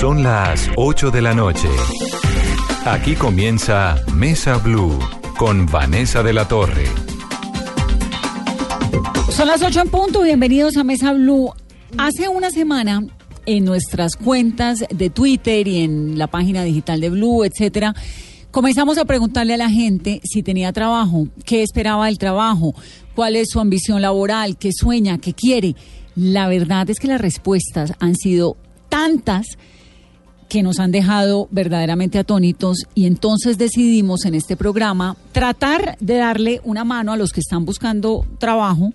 Son las 8 de la noche. Aquí comienza Mesa Blue con Vanessa de la Torre. Son las 8 en punto, bienvenidos a Mesa Blue. Hace una semana en nuestras cuentas de Twitter y en la página digital de Blue, etcétera, comenzamos a preguntarle a la gente si tenía trabajo, qué esperaba del trabajo, cuál es su ambición laboral, qué sueña, qué quiere. La verdad es que las respuestas han sido tantas que nos han dejado verdaderamente atónitos y entonces decidimos en este programa tratar de darle una mano a los que están buscando trabajo,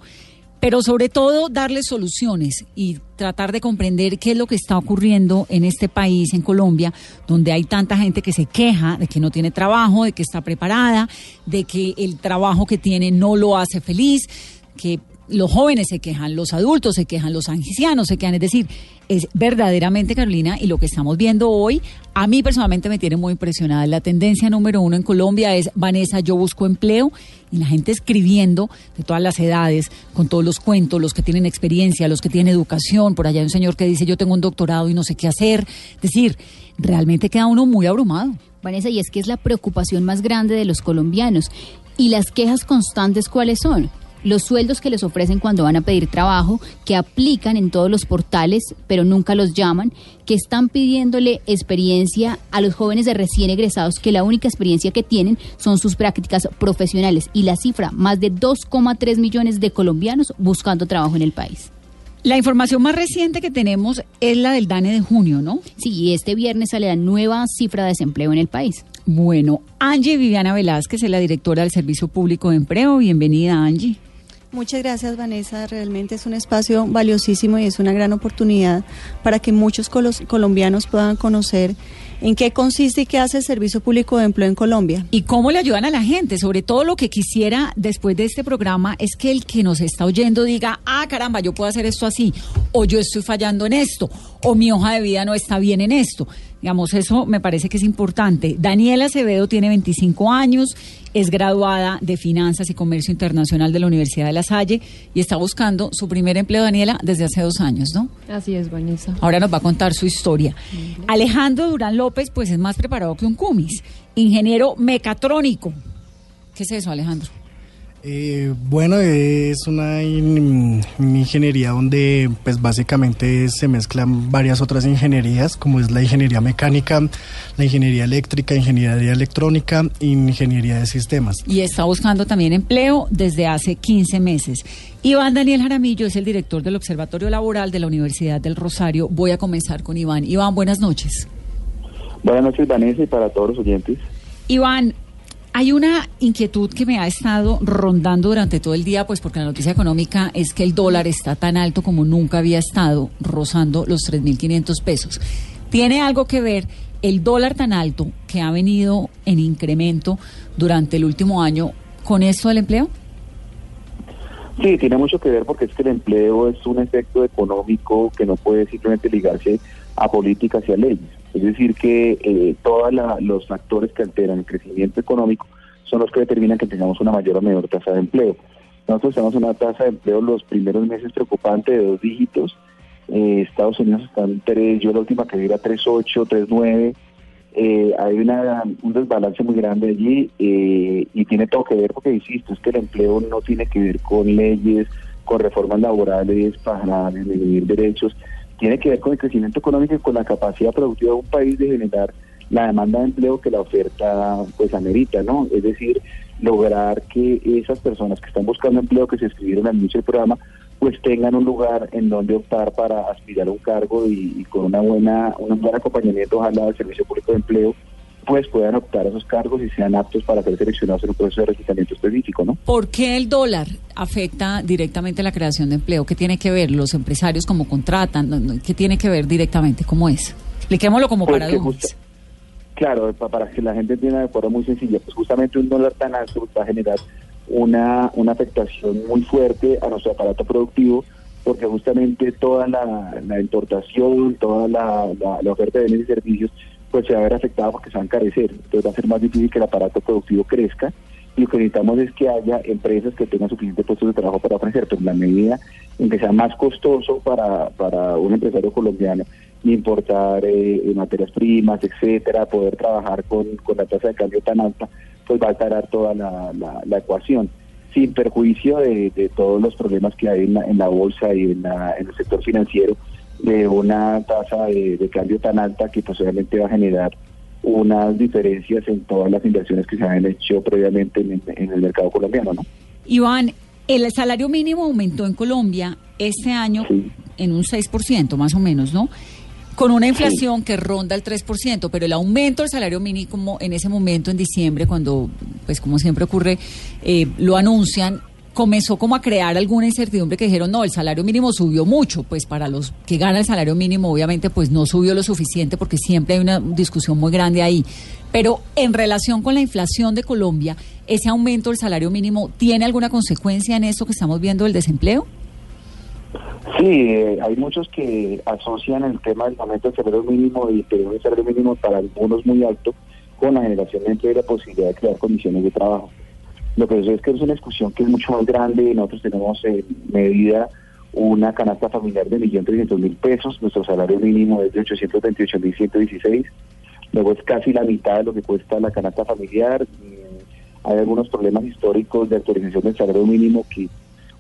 pero sobre todo darles soluciones y tratar de comprender qué es lo que está ocurriendo en este país, en Colombia, donde hay tanta gente que se queja de que no tiene trabajo, de que está preparada, de que el trabajo que tiene no lo hace feliz, que los jóvenes se quejan, los adultos se quejan, los ancianos se quejan. Es decir, es verdaderamente, Carolina, y lo que estamos viendo hoy, a mí personalmente me tiene muy impresionada. La tendencia número uno en Colombia es, Vanessa, yo busco empleo, y la gente escribiendo de todas las edades, con todos los cuentos, los que tienen experiencia, los que tienen educación. Por allá hay un señor que dice, yo tengo un doctorado y no sé qué hacer. Es decir, realmente queda uno muy abrumado. Vanessa, y es que es la preocupación más grande de los colombianos. ¿Y las quejas constantes cuáles son? Los sueldos que les ofrecen cuando van a pedir trabajo, que aplican en todos los portales, pero nunca los llaman, que están pidiéndole experiencia a los jóvenes de recién egresados, que la única experiencia que tienen son sus prácticas profesionales. Y la cifra, más de 2,3 millones de colombianos buscando trabajo en el país. La información más reciente que tenemos es la del DANE de junio, ¿no? Sí, este viernes sale la nueva cifra de desempleo en el país. Bueno, Angie Viviana Velázquez es la directora del Servicio Público de Empleo. Bienvenida, Angie. Muchas gracias Vanessa, realmente es un espacio valiosísimo y es una gran oportunidad para que muchos colombianos puedan conocer en qué consiste y qué hace el Servicio Público de Empleo en Colombia. Y cómo le ayudan a la gente. Sobre todo lo que quisiera después de este programa es que el que nos está oyendo diga, ah, caramba, yo puedo hacer esto así, o yo estoy fallando en esto, o mi hoja de vida no está bien en esto. Digamos, eso me parece que es importante. Daniela Acevedo tiene 25 años, es graduada de Finanzas y Comercio Internacional de la Universidad de La Salle y está buscando su primer empleo, Daniela, desde hace dos años, ¿no? Así es, Vanessa. Ahora nos va a contar su historia. Alejandro Durán López, pues es más preparado que un cumis, ingeniero mecatrónico. ¿Qué es eso, Alejandro? Eh, bueno, es una ingeniería donde pues básicamente se mezclan varias otras ingenierías, como es la ingeniería mecánica, la ingeniería eléctrica, ingeniería electrónica, ingeniería de sistemas. Y está buscando también empleo desde hace 15 meses. Iván Daniel Jaramillo es el director del Observatorio Laboral de la Universidad del Rosario. Voy a comenzar con Iván. Iván, buenas noches. Buenas noches, Vanessa, y para todos los oyentes. Iván, hay una inquietud que me ha estado rondando durante todo el día, pues porque la noticia económica es que el dólar está tan alto como nunca había estado, rozando los 3.500 pesos. ¿Tiene algo que ver el dólar tan alto que ha venido en incremento durante el último año con esto del empleo? Sí, tiene mucho que ver porque es que el empleo es un efecto económico que no puede simplemente ligarse a políticas y a leyes. Es decir, que eh, todos los factores que alteran el crecimiento económico son los que determinan que tengamos una mayor o menor tasa de empleo. Nosotros tenemos una tasa de empleo los primeros meses preocupante de dos dígitos. Eh, Estados Unidos está en tres, yo la última que vi era 3.8, 3.9. Eh, hay un desbalance muy grande allí eh, y tiene todo que ver porque, insisto, es que el empleo no tiene que ver con leyes, con reformas laborales para disminuir derechos, tiene que ver con el crecimiento económico y con la capacidad productiva de un país de generar la demanda de empleo que la oferta pues amerita, ¿no? Es decir, lograr que esas personas que están buscando empleo, que se escribieron al inicio del programa, pues tengan un lugar en donde optar para aspirar a un cargo y, con una buena, un buen acompañamiento, ojalá del Servicio Público de Empleo, pues puedan optar a esos cargos y sean aptos para ser seleccionados en un proceso de reclutamiento específico, ¿no? ¿Por qué el dólar afecta directamente la creación de empleo? ¿Qué tiene que ver los empresarios cómo contratan? ¿Qué tiene que ver directamente? ¿Cómo es? Expliquémoslo como para paradojas. Claro, para que la gente entienda de forma muy sencilla, pues justamente un dólar tan alto va a generar una, una afectación muy fuerte a nuestro aparato productivo, porque justamente toda la, importación, toda la, la oferta de bienes y servicios pues se va a ver afectada porque se va a encarecer. Entonces va a ser más difícil que el aparato productivo crezca. Y lo que necesitamos es que haya empresas que tengan suficientes puestos de trabajo para ofrecer. Pues la medida en que sea más costoso para, para un empresario colombiano importar eh, materias primas, etcétera, poder trabajar con, con la tasa de cambio tan alta, pues va a alterar toda la, la, ecuación, sin perjuicio de, de, todos los problemas que hay en la, en bolsa y en, en el sector financiero, de una tasa de, cambio tan alta que posiblemente va a generar unas diferencias en todas las inversiones que se han hecho previamente en, el mercado colombiano, ¿no? Iván, el salario mínimo aumentó en Colombia este año en un 6% más o menos, ¿no? Con una inflación que ronda el 3%, pero el aumento del salario mínimo en ese momento, en diciembre, cuando, pues como siempre ocurre, eh, lo anuncian, comenzó como a crear alguna incertidumbre que dijeron, no, el salario mínimo subió mucho, pues para los que ganan el salario mínimo obviamente pues no subió lo suficiente porque siempre hay una discusión muy grande ahí. Pero en relación con la inflación de Colombia, ¿ese aumento del salario mínimo tiene alguna consecuencia en esto que estamos viendo del desempleo? Sí, eh, hay muchos que asocian el tema del aumento del salario mínimo y el salario mínimo para algunos muy alto con la generación de empleo y la posibilidad de crear condiciones de trabajo. Lo que sucede es que es una discusión que es mucho más grande. Nosotros tenemos en medida una canasta familiar de 1.300.000 pesos. Nuestro salario mínimo es de 828.116. Luego es casi la mitad de lo que cuesta la canasta familiar. Mm, hay algunos problemas históricos de actualización del salario mínimo que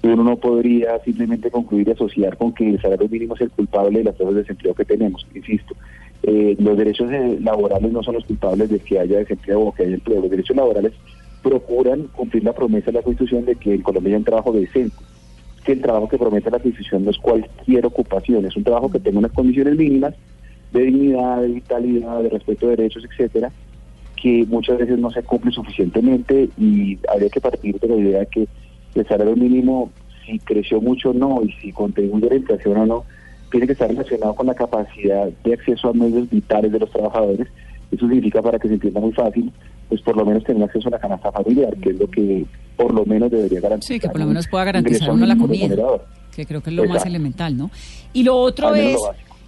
uno no podría simplemente concluir y asociar con que el salario mínimo es el culpable de las tasas de desempleo que tenemos. Insisto, eh, los derechos laborales no son los culpables de que haya desempleo o que haya empleo. Los derechos laborales procuran cumplir la promesa de la Constitución de que en Colombia hay un trabajo decente. Que el trabajo que promete la Constitución no es cualquier ocupación, es un trabajo que tenga unas condiciones mínimas de dignidad, de vitalidad, de respeto de derechos, etcétera, que muchas veces no se cumple suficientemente y habría que partir de la idea de que el salario mínimo, si creció mucho o no y si contribuye a la inflación o no, tiene que estar relacionado con la capacidad de acceso a medios vitales de los trabajadores. Eso significa, para que se entienda muy fácil, pues por lo menos tener acceso a la canasta familiar, que es lo que por lo menos debería garantizar. Sí, que por lo menos pueda garantizar uno la comida, que creo que es lo más elemental, ¿no? Y lo otro es...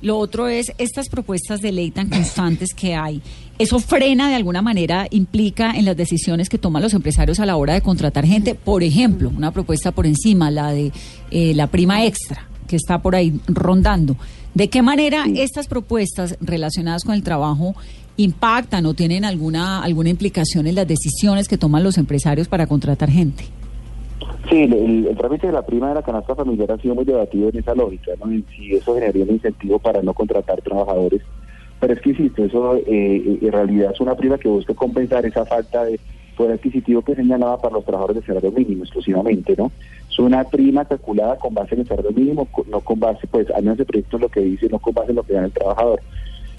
Lo, otro es estas propuestas de ley tan constantes que hay. ¿Eso frena de alguna manera, implica en las decisiones que toman los empresarios a la hora de contratar gente? Por ejemplo, una propuesta por encima, la de eh, la prima extra, que está por ahí rondando. ¿De qué manera estas propuestas relacionadas con el trabajo impactan o tienen alguna, alguna implicación en las decisiones que toman los empresarios para contratar gente? Sí, el, trámite de la prima de la canasta familiar ha sido muy debatido en esa lógica, ¿no? En si eso generaría un incentivo para no contratar trabajadores. Pero es que, insisto, eso eh, en realidad es una prima que busca compensar esa falta de poder adquisitivo que señalaba para los trabajadores de salario mínimo exclusivamente, ¿no? Es una prima calculada con base en el salario mínimo, no con base, pues, al menos el lo que dice, no con base en lo que gana el trabajador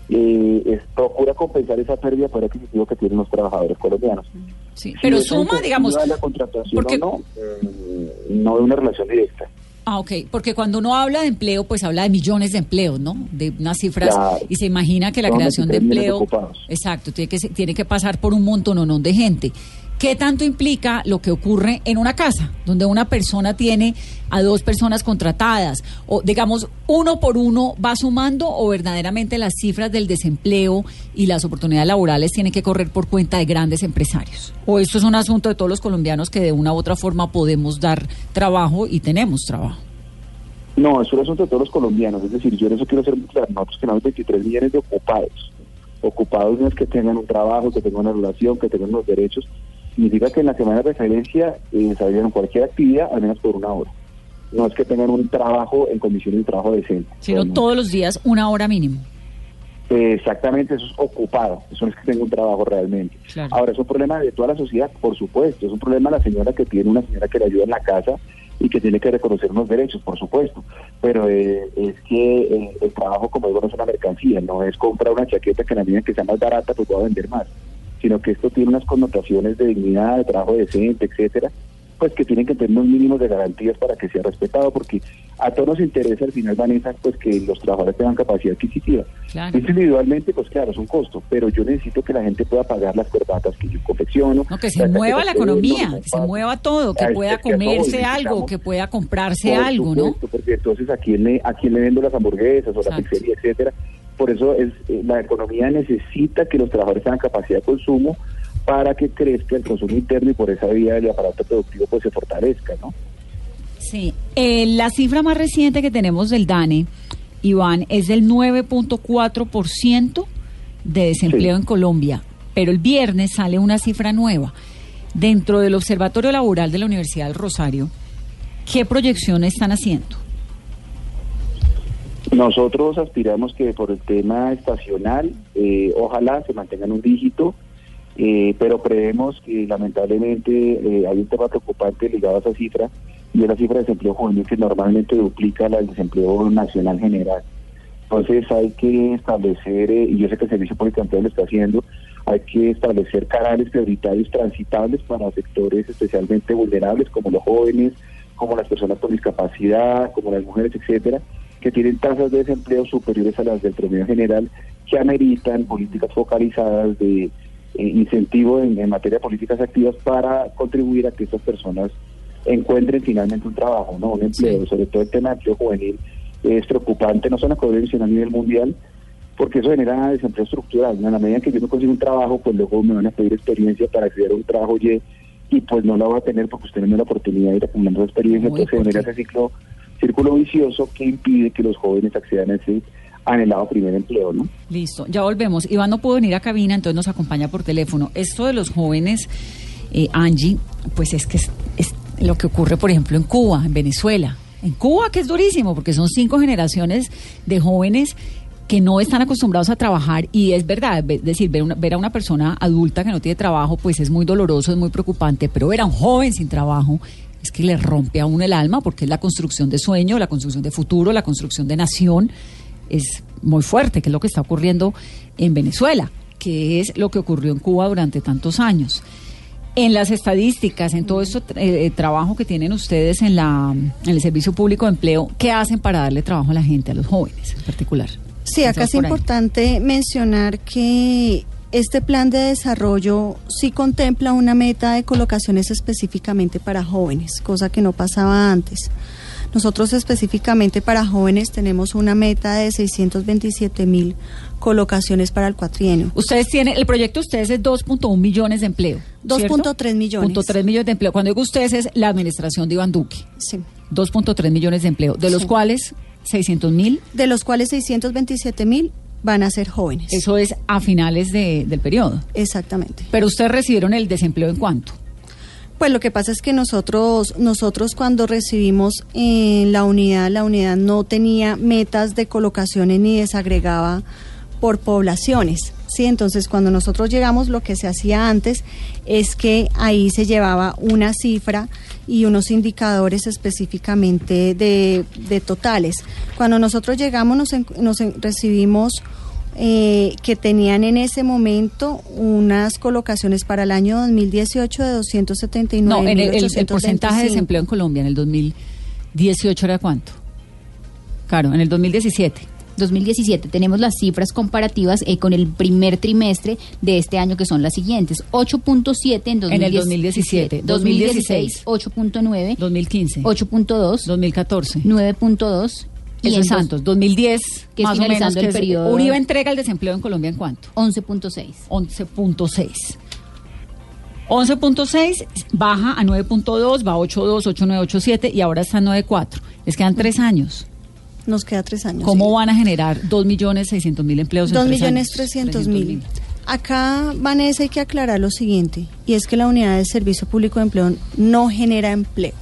eh, procura compensar esa pérdida por adquisitivo que tienen los trabajadores colombianos. Sí, pero suma, digamos, la contratación porque... no, eh, no de una relación directa. Ah, ok, porque cuando uno habla de empleo, pues habla de millones de empleos, ¿no? De unas cifras, y se imagina que la creación de empleo, exacto, tiene que, tiene que pasar por un montón o no de gente. ¿Qué tanto implica lo que ocurre en una casa, donde una persona tiene a dos personas contratadas? O digamos, uno por uno va sumando o verdaderamente las cifras del desempleo y las oportunidades laborales tienen que correr por cuenta de grandes empresarios? ¿O esto es un asunto de todos los colombianos que de una u otra forma podemos dar trabajo y tenemos trabajo? No, es un asunto de todos los colombianos. Es decir, yo en eso quiero ser muy claro. Nosotros tenemos 23 millones de ocupados. Ocupados no es que tengan un trabajo, que tengan una relación, que tengan los derechos significa que en la semana de referencia eh, salieron cualquier actividad al menos por una hora. No es que tengan un trabajo en condiciones de trabajo decente. Sino todos los días una hora mínimo. exactamente, eso es ocupado, eso no es que tenga un trabajo realmente. Ahora, es un problema de toda la sociedad, por supuesto, es un problema de la señora que tiene una señora que le ayuda en la casa y que tiene que reconocer unos derechos, por supuesto, pero eh, es que eh, el trabajo, como digo, no es una mercancía, no es comprar una chaqueta que la medida que sea más barata, pues voy a vender más sino que esto tiene unas connotaciones de dignidad, de trabajo decente, etcétera, pues que tienen que tener unos mínimos de garantías para que sea respetado, porque a todos nos interesa al final, Vanessa, pues que los trabajadores tengan capacidad adquisitiva. individualmente, pues claro, es un costo, pero yo necesito que la gente pueda pagar las corbatas que yo confecciono. No, que se mueva la economía, que se mueva todo, que pueda comerse algo, que pueda comprarse algo, ¿no? Porque entonces a quién le, a quién le vendo las hamburguesas o la pizzería, etcétera, por eso es, eh, la economía necesita que los trabajadores tengan capacidad de consumo para que crezca el consumo interno y por esa vía el aparato productivo pues se fortalezca, ¿no? Sí, eh, la cifra más reciente que tenemos del DANE Iván, es del 9.4% de desempleo Sí. en Colombia, pero el viernes sale una cifra nueva. Dentro del Observatorio Laboral de la Universidad del Rosario, ¿qué proyecciones están haciendo? Nosotros aspiramos que por el tema estacional, eh, ojalá se mantenga en un dígito, eh, pero creemos que lamentablemente eh, hay un tema preocupante ligado a esa cifra, y es la cifra de desempleo juvenil que normalmente duplica la del desempleo nacional general. Entonces hay que establecer, eh, y yo sé que el Servicio Público de Empleo lo está haciendo, hay que establecer canales prioritarios transitables para sectores especialmente vulnerables como los jóvenes, como las personas con discapacidad, como las mujeres, etcétera, que tienen tasas de desempleo superiores a las del promedio general, que ameritan políticas focalizadas de eh, incentivo en, en materia de políticas activas para contribuir a que estas personas encuentren finalmente un trabajo, no un empleo, Sí. sobre todo el tema de empleo juvenil es preocupante, no solo en Colombia, sino a nivel mundial, porque eso genera desempleo estructural. ¿no? En la medida que yo no consigo un trabajo, pues luego me van a pedir experiencia para acceder a un trabajo Y y pues no la voy a tener porque usted no da la oportunidad de ir acumulando experiencia, Uy, entonces se ¿por genera ese ciclo, círculo vicioso que impide que los jóvenes accedan a ese anhelado primer empleo, ¿no? Listo, ya volvemos. Iván no pudo venir a cabina, entonces nos acompaña por teléfono. Esto de los jóvenes, eh, Angie, pues es que es, lo que ocurre, por ejemplo, en Cuba, en Venezuela. En Cuba, que es durísimo, porque son cinco generaciones de jóvenes que no están acostumbrados a trabajar y es verdad, es decir, ver a una persona adulta que no tiene trabajo, pues es muy doloroso, es muy preocupante, pero ver a un joven sin trabajo es que le rompe a uno el alma porque es la construcción de sueño, la construcción de futuro, la construcción de nación es muy fuerte, que es lo que está ocurriendo en Venezuela, que es lo que ocurrió en Cuba durante tantos años. En las estadísticas, en todo este trabajo que tienen ustedes en, la, en el Servicio Público de Empleo, ¿qué hacen para darle trabajo a la gente, a los jóvenes en particular? Sí, acá es importante mencionar que este plan de desarrollo sí contempla una meta de colocaciones específicamente para jóvenes, cosa que no pasaba antes. Nosotros específicamente para jóvenes tenemos una meta de 627 mil colocaciones para el cuatrienio. Ustedes tienen, el proyecto de ustedes es 2.1 millones de empleo. ¿cierto? 2.3 millones. Punto tres millones de empleo. Cuando digo ustedes es la administración de Iván Duque. Sí. 2.3 millones de empleo, de los Sí. cuales 600 mil, De los cuales 627 mil van a ser jóvenes. eso es a finales de- del periodo. Exactamente. Pero ustedes recibieron el desempleo en cuánto? Pues lo que pasa es que nosotros, nosotros cuando recibimos en la unidad, la unidad no tenía metas de colocaciones ni desagregaba por poblaciones. Sí, entonces cuando nosotros llegamos lo que se hacía antes es que ahí se llevaba una cifra y unos indicadores específicamente de, de totales. Cuando nosotros llegamos nos, nos recibimos eh, que tenían en ese momento unas colocaciones para el año 2018 de 279 No, en el, el- el porcentaje de desempleo en Colombia en el 2018 era cuánto? Claro, en el 2017. 2017 tenemos las cifras comparativas eh, con el primer trimestre de este año que son las siguientes 8.7 en, En el 2017, 2016 8.9 2015. 8.2 2014. 9.2 y en Santos. 2010, que es más o menos. finalizando que el periodo. Uribe entrega el desempleo en Colombia en cuánto? 11.6 11.6. 11.6 baja a 9.2, va a 8.2, 8.9, 8.7 y ahora está a 9.4. Les quedan tres años. Nos queda tres años. ¿Cómo sí. van a generar 2.600.000 empleos en Dos tres millones años? trescientos mil. Acá, Vanessa, hay que aclarar lo siguiente, y es que la unidad de servicio público de empleo no genera empleo.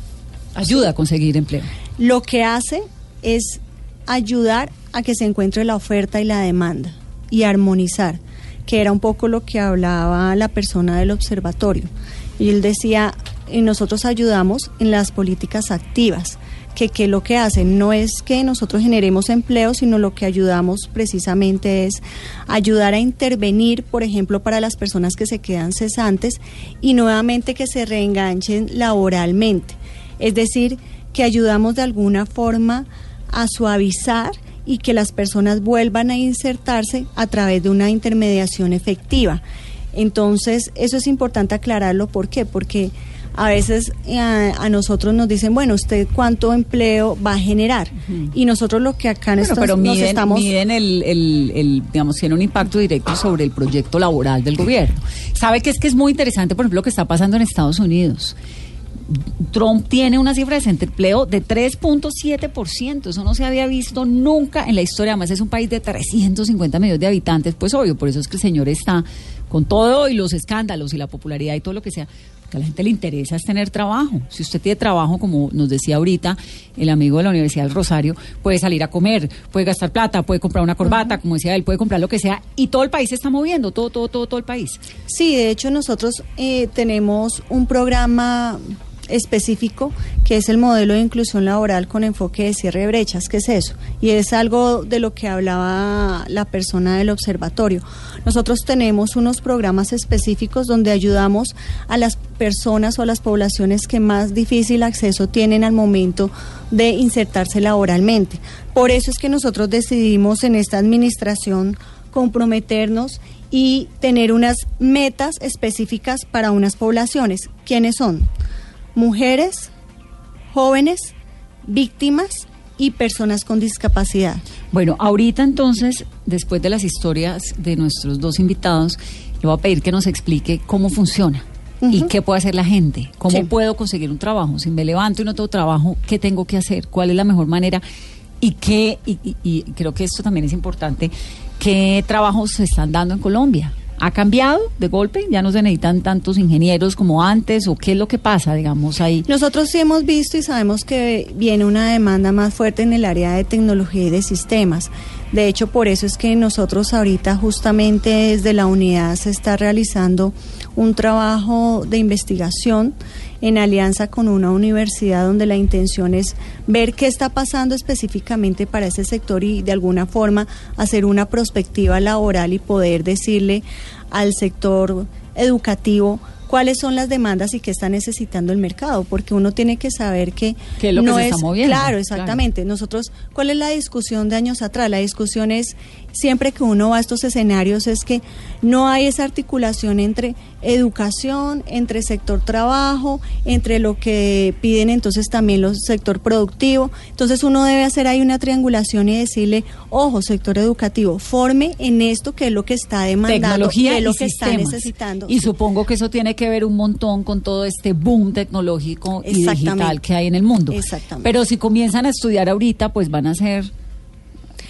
Ayuda a conseguir empleo. Lo que hace es ayudar a que se encuentre la oferta y la demanda y armonizar, que era un poco lo que hablaba la persona del observatorio. Y él decía, y nosotros ayudamos en las políticas activas, que, lo que hacen no es que nosotros generemos empleo, sino lo que ayudamos precisamente es ayudar a intervenir, por ejemplo, para las personas que se quedan cesantes y nuevamente que se reenganchen laboralmente. Es decir, que ayudamos de alguna forma a suavizar y que las personas vuelvan a insertarse a través de una intermediación efectiva. Entonces, eso es importante aclararlo. ¿Por qué? Porque a veces eh, a, a nosotros nos dicen, bueno, ¿usted cuánto empleo va a generar? Y nosotros lo que acá Bueno, nos, pero nos miden, estamos... miden el, el- el, digamos, tiene un impacto directo sobre el proyecto laboral del gobierno. ¿Sabe que es que es muy interesante, por ejemplo, lo que está pasando en Estados Unidos? Trump tiene una cifra de desempleo de 3.7%. Eso no se había visto nunca en la historia. Además, es un país de 350 millones de habitantes. Pues obvio, por eso es que el señor está con todo y los escándalos y la popularidad y todo lo que sea. Que a la gente le interesa es tener trabajo. Si usted tiene trabajo, como nos decía ahorita el amigo de la Universidad del Rosario, puede salir a comer, puede gastar plata, puede comprar una corbata, como decía él, puede comprar lo que sea. Y todo el país se está moviendo, todo, todo, todo, todo el país. Sí, de hecho nosotros eh, tenemos un programa específico que es el modelo de inclusión laboral con enfoque de cierre de brechas. ¿Qué es eso? Y es algo de lo que hablaba la persona del observatorio. Nosotros tenemos unos programas específicos donde ayudamos a las personas o a las poblaciones que más difícil acceso tienen al momento de insertarse laboralmente. Por eso es que nosotros decidimos en esta administración comprometernos y tener unas metas específicas para unas poblaciones. ¿Quiénes son? Mujeres, jóvenes, víctimas y personas con discapacidad. Bueno, ahorita entonces, después de las historias de nuestros dos invitados, le voy a pedir que nos explique cómo funciona. ¿Y qué puede hacer la gente? ¿Cómo puedo conseguir un trabajo? Si me levanto y no tengo trabajo, ¿qué tengo que hacer? ¿Cuál es la mejor manera? Y, qué, y creo que esto también es importante, ¿qué trabajos se están dando en Colombia? ¿Ha cambiado de golpe? ¿Ya no se necesitan tantos ingenieros como antes? ¿O qué es lo que pasa, digamos, ahí? Nosotros sí hemos visto y sabemos que viene una demanda más fuerte en el área de tecnología y de sistemas. De hecho, por eso es que nosotros ahorita justamente desde la unidad se está realizando un trabajo de investigación en alianza con una universidad donde la intención es ver qué está pasando específicamente para ese sector y de alguna forma hacer una perspectiva laboral y poder decirle al sector educativo cuáles son las demandas y qué está necesitando el mercado, porque uno tiene que saber que, lo no es claro, exactamente. Nosotros, ¿cuál es la discusión de años atrás? La discusión es siempre que uno va a estos escenarios es que no hay esa articulación entre educación, entre sector trabajo, entre lo que piden entonces también los sector productivo. Entonces uno debe hacer ahí una triangulación y decirle, ojo, sector educativo, forme en esto que es lo que está demandando, Tecnología que es lo y que está necesitando. Y supongo que eso tiene que ver un montón con todo este boom tecnológico y digital que hay en el mundo. Exactamente. Pero si comienzan a estudiar ahorita, pues van a ser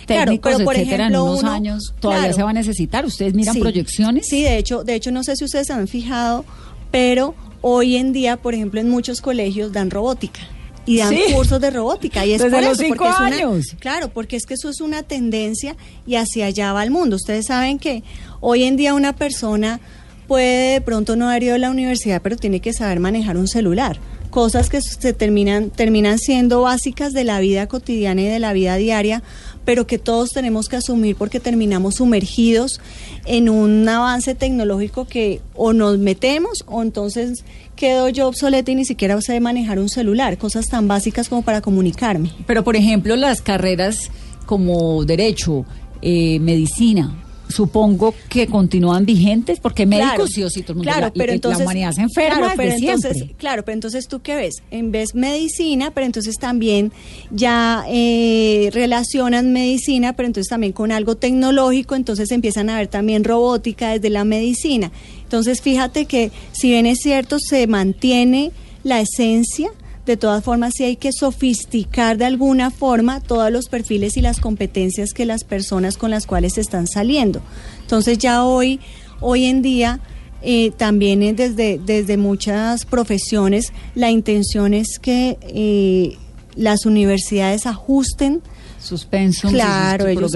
técnicos, claro, pero por etcétera, ejemplo, en unos uno- años todavía claro. se va a necesitar. ¿Ustedes miran Sí. proyecciones? Sí, de hecho, de hecho no sé si ustedes se han fijado, pero hoy en día, por ejemplo, en muchos colegios dan robótica. Y dan Sí. cursos de robótica. Y es Desde por los eso, cinco porque es una- años. claro, porque es que eso es una tendencia y hacia allá va el mundo. Ustedes saben que hoy en día una persona puede de pronto no haber ido a la universidad, pero tiene que saber manejar un celular. Cosas que se terminan, terminan siendo básicas de la vida cotidiana y de la vida diaria, pero que todos tenemos que asumir porque terminamos sumergidos en un avance tecnológico que o nos metemos o entonces quedo yo obsoleta y ni siquiera sé manejar un celular, cosas tan básicas como para comunicarme. Pero, por ejemplo, las carreras como derecho, eh, medicina, supongo que continúan vigentes, porque médicos Claro, sí o sí, todo el mundo, claro, la, pero la entonces, humanidad se enferma claro, pero entonces, siempre. claro, pero entonces tú qué ves, en vez medicina, pero entonces también ya eh, relacionan medicina, pero entonces también con algo tecnológico, entonces empiezan a ver también robótica desde la medicina. Entonces fíjate que si bien es cierto se mantiene la esencia, de todas formas sí hay que sofisticar de alguna forma todos los perfiles y las competencias que las personas con las cuales están saliendo. Entonces ya hoy, hoy en día, eh, también desde, desde muchas profesiones, la intención es que eh, las universidades ajusten Suspenso, claro, ellos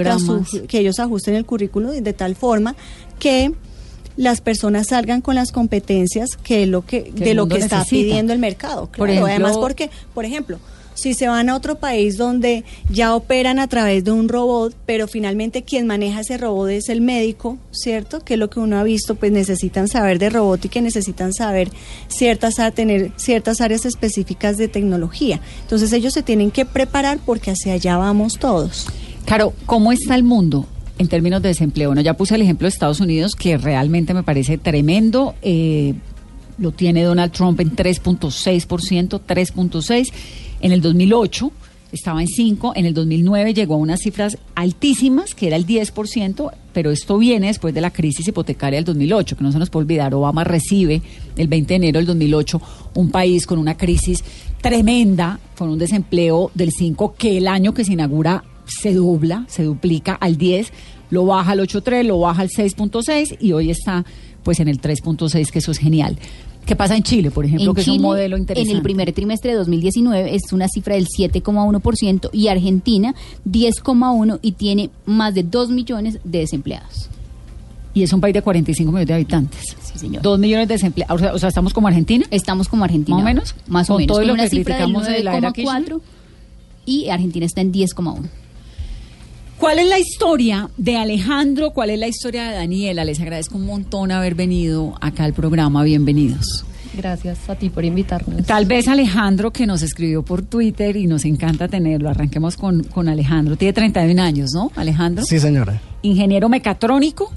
que, ellos ajusten el currículo de, de tal forma que las personas salgan con las competencias que es lo que, Que de lo que está pidiendo el mercado. Por Claro, ejemplo- además porque, por ejemplo, si se van a otro país donde ya operan a través de un robot, pero finalmente quien maneja ese robot es el médico, ¿cierto? Que es lo que uno ha visto, pues necesitan saber de robótica y necesitan saber ciertas a tener ciertas áreas específicas de tecnología. Entonces ellos se tienen que preparar porque hacia allá vamos todos. Caro, ¿cómo está el mundo en términos de desempleo? Bueno, ya puse el ejemplo de Estados Unidos, que realmente me parece tremendo. eh, lo tiene Donald Trump en 3.6%, 3.6%. En el 2008 estaba en 5, en el 2009 llegó a unas cifras altísimas, que era el 10%, pero esto viene después de la crisis hipotecaria del 2008, que no se nos puede olvidar, Obama recibe el 20 de enero del 2008 un país con una crisis tremenda, con un desempleo del 5, que el año que se inaugura se dobla, se duplica al 10, lo baja al 8.3, lo baja al 6.6 y hoy está pues en el 3.6, que eso es genial. ¿Qué pasa en Chile, por ejemplo, En que es un Chile, modelo interesante? En el primer trimestre de 2019 es una cifra del 7,1% y Argentina 10,1% y tiene más de 2 millones de desempleados. Y es un país de 45 millones de habitantes. Sí, señor. Dos millones de desempleados. O sea, o sea, estamos como Argentina. Estamos como Argentina. ¿Más o menos? Más o Con menos. todo con lo una que cifra del criticamos de la era 9,4 y Argentina está en 10,1. ¿Cuál es la historia de Alejandro? ¿Cuál es la historia de Daniela? Les agradezco un montón haber venido acá al programa. Bienvenidos. Gracias a ti por invitarnos. Tal vez Alejandro, que nos escribió por Twitter y nos encanta tenerlo. Arranquemos con, con Alejandro. Tiene 31 años, ¿no, Alejandro? Sí, señora. Ingeniero mecatrónico.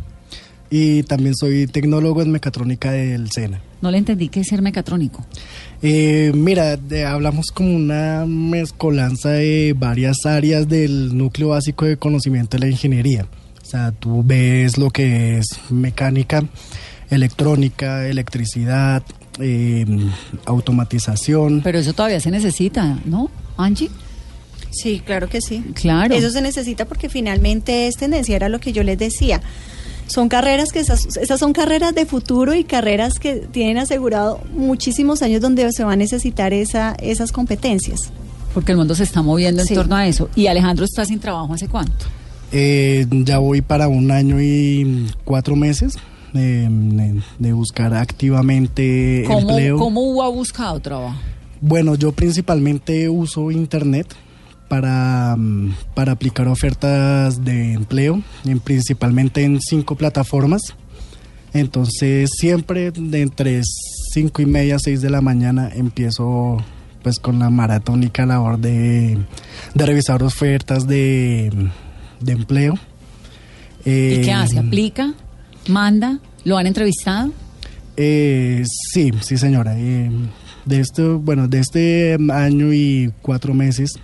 Y también soy tecnólogo en mecatrónica del SENA. No le entendí qué es ser mecatrónico. Eh, mira, de- hablamos como una mezcolanza de varias áreas del núcleo básico de conocimiento de la ingeniería. O sea, tú ves lo que es mecánica, electrónica, electricidad, eh, automatización. Pero eso todavía se necesita, ¿no, Angie? Sí, claro que sí. Claro. Eso se necesita porque finalmente es tendencia, era lo que yo les decía. Son carreras que esas, esas son carreras de futuro y carreras que tienen asegurado muchísimos años donde se va a necesitar esa, esas competencias. Porque el mundo se está moviendo en Sí. torno a eso. ¿Y Alejandro está sin trabajo hace cuánto? Eh, ya voy para un año y cuatro meses eh, de buscar activamente ¿Cómo, empleo. ¿Cómo ha buscado trabajo? Bueno, yo principalmente uso internet para, mm, para aplicar ofertas de empleo, en, principalmente en cinco plataformas. Entonces siempre de entre cinco y media, seis de la mañana empiezo pues con la maratónica labor de, de revisar ofertas de, de empleo. ¿Y Eh, qué hace? ¿Aplica? ¿Manda? ¿Lo han entrevistado? Eh, sí, sí señora. Eh, de esto, bueno, de este año y cuatro meses,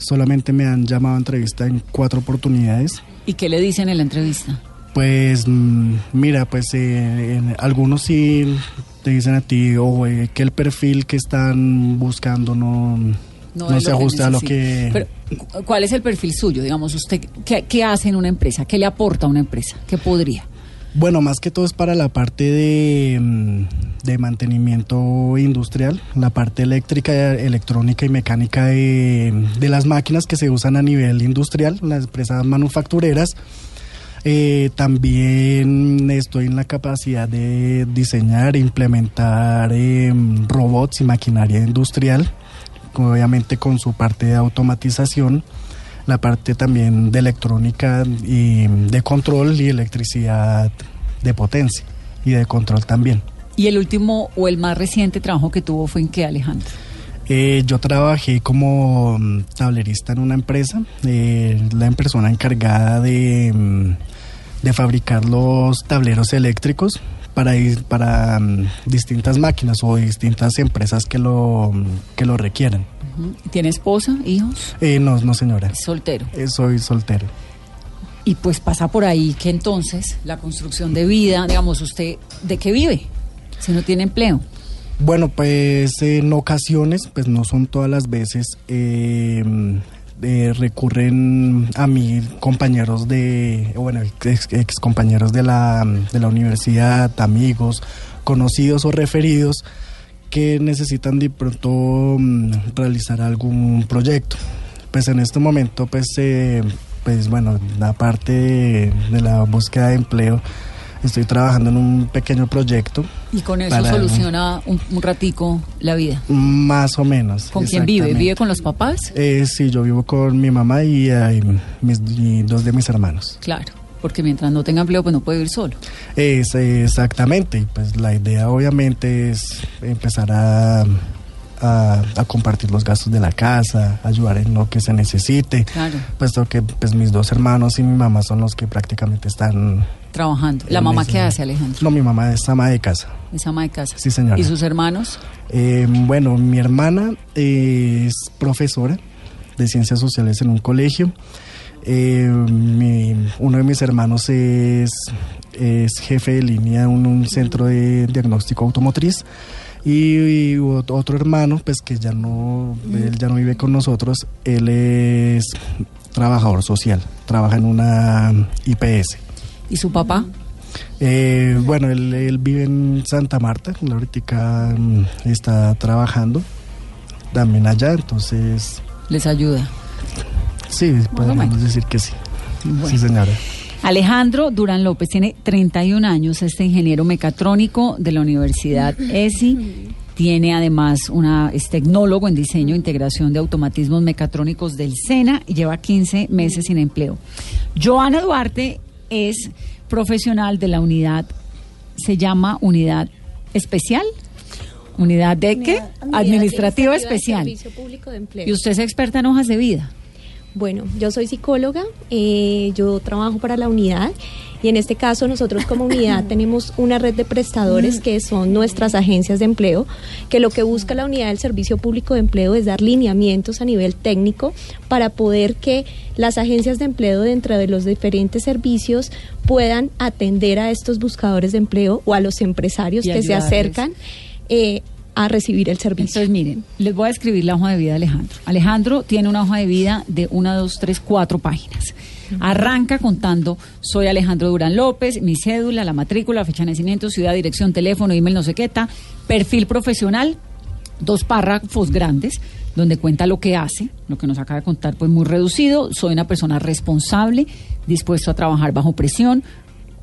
solamente me han llamado a entrevista en cuatro oportunidades. ¿Y qué le dicen en la entrevista? Pues mm, mira, pues eh, en- algunos sí te dicen a ti, o que el perfil que están buscando no, no, es se ajusta a lo que... Pero, ¿cuál es el perfil suyo? Digamos, usted, ¿qué, qué hace en una empresa? ¿Qué le aporta a una empresa? ¿Qué podría? Bueno, más que todo es para la parte de, mm, de mantenimiento industrial, la parte eléctrica, electrónica y mecánica de, de las máquinas que se usan a nivel industrial, las empresas manufactureras. Eh, también estoy en la capacidad de diseñar e implementar em, robots y maquinaria industrial, obviamente con su parte de automatización la parte también de electrónica y de control y electricidad de potencia y de control también. ¿Y el último o el más reciente trabajo que tuvo fue en qué, Alejandro? Eh, yo trabajé como mm, tablerista en una empresa, eh, la persona encargada de, mm, de fabricar los tableros eléctricos para, para mm, distintas máquinas o distintas empresas que lo, que lo requieran. ¿Tiene esposa, hijos? Eh, no, no señora, Es soltero. Eh, soy soltero. Y pues pasa por ahí que entonces la construcción de vida, digamos, usted, ¿de qué vive? Si no tiene empleo. Bueno, pues en ocasiones, pues no son todas las veces, eh, eh, recurren a mí compañeros de, bueno, ex, ex compañeros de la, de la universidad, amigos, conocidos o referidos que necesitan de pronto mm, realizar algún proyecto. Pues en este momento, pues, eh, pues bueno, la parte de, de la búsqueda de empleo, estoy trabajando en un pequeño proyecto. Y con eso soluciona un, un ratico la vida. Más o menos. ¿Con quién vive? ¿Vive con los papás? Eh, sí, yo vivo con mi mamá y, eh, mis- y dos de mis hermanos. Claro, porque mientras no tenga empleo, pues no puede vivir solo. Es, exactamente, pues la idea obviamente es empezar a, a, a compartir los gastos de la casa, ayudar en lo que se necesite, Claro, puesto que pues mis dos hermanos y mi mamá son los que prácticamente están... trabajando. ¿La mamá ese- qué hace, Alejandro? No, mi mamá es ama de casa. Es ama de casa. Sí, señora. ¿Y sus hermanos? Eh, bueno, mi hermana es profesora de ciencias sociales en un colegio. Eh, mi- uno de mis hermanos es, es jefe de línea en un centro de diagnóstico automotriz. Y, y ot- otro hermano, pues que ya no, él ya no vive con nosotros, él es trabajador social, trabaja en una IPS. ¿Y su papá? Eh, bueno, él, él vive en Santa Marta, él ahorita mm, está trabajando también allá, entonces Les ayuda. Sí, podemos decir que sí. Bueno. Sí, señora. Alejandro Durán López tiene 31 años, este ingeniero mecatrónico de la Universidad ESI. Tiene además una, es tecnólogo en diseño e integración de automatismos mecatrónicos del SENA y lleva 15 meses sin empleo. Joana Duarte es profesional de la unidad, se llama unidad especial, unidad de qué? Administrativa especial. Servicio Público de Empleo. Y usted es experta en hojas de vida. Bueno, yo soy psicóloga, eh, yo trabajo para la unidad y en este caso nosotros como unidad tenemos una red de prestadores que son nuestras agencias de empleo, que lo que busca la unidad del Servicio Público de Empleo es dar lineamientos a nivel técnico para poder que las agencias de empleo dentro de los diferentes servicios puedan atender a estos buscadores de empleo o a los empresarios Y que se acercan eh, a recibir el servicio. Entonces, miren, les voy a escribir la hoja de vida de Alejandro. Alejandro tiene una hoja de vida de una, dos, tres, cuatro páginas. Arranca contando, soy Alejandro Durán López, mi cédula, la matrícula, fecha de nacimiento, ciudad, dirección, teléfono, email, no sé qué, ta, perfil profesional, dos párrafos grandes donde cuenta lo que hace, lo que nos acaba de contar, pues muy reducido. Soy una persona responsable, dispuesto a trabajar bajo presión,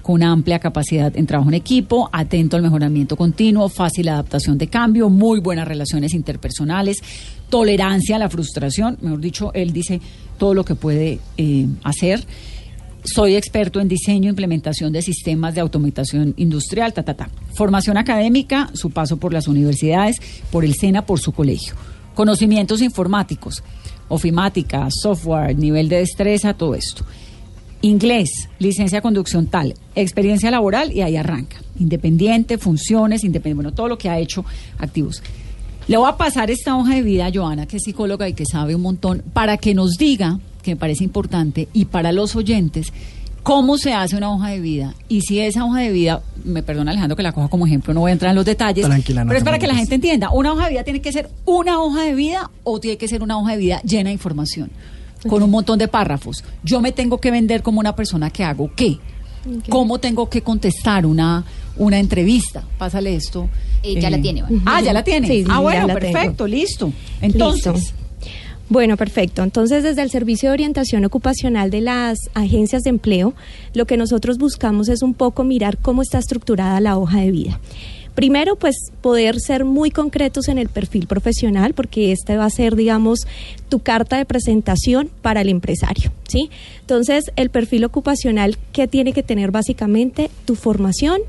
con amplia capacidad en trabajo en equipo, atento al mejoramiento continuo, fácil adaptación de cambio, muy buenas relaciones interpersonales, tolerancia a la frustración, mejor dicho, él dice todo lo que puede eh, hacer. Soy experto en diseño e implementación de sistemas de automatización industrial, ta, ta, ta. Formación académica, su paso por las universidades, por el SENA, por su colegio. Conocimientos informáticos, ofimática, software, nivel de destreza, todo esto. Inglés, licencia de conducción tal, experiencia laboral y ahí arranca. Independiente, funciones, independiente, bueno, todo lo que ha hecho activos. Le voy a pasar esta hoja de vida a Joana, que es psicóloga y que sabe un montón, para que nos diga, que me parece importante, y para los oyentes, cómo se hace una hoja de vida. Y si esa hoja de vida, me perdona Alejandro que la coja como ejemplo, no voy a entrar en los detalles, Tranquila, no pero es para que la gente entienda, una hoja de vida tiene que ser una hoja de vida o tiene que ser una hoja de vida llena de información, con un montón de párrafos. Yo me tengo que vender como una persona que hago qué. ¿Cómo tengo que contestar una, una entrevista? Pásale esto. Eh, ya la tiene, Iván. Ah, ya la tiene. Sí, sí, ah, bueno, tengo. perfecto, listo. Entonces, Listo. Bueno, perfecto. Entonces, desde el Servicio de Orientación Ocupacional de las agencias de empleo, lo que nosotros buscamos es un poco mirar cómo está estructurada la hoja de vida. Primero, pues poder ser muy concretos en el perfil profesional, porque este va a ser, digamos, tu carta de presentación para el empresario, ¿sí? Entonces, el perfil ocupacional, ¿qué tiene que tener básicamente? Tu formación,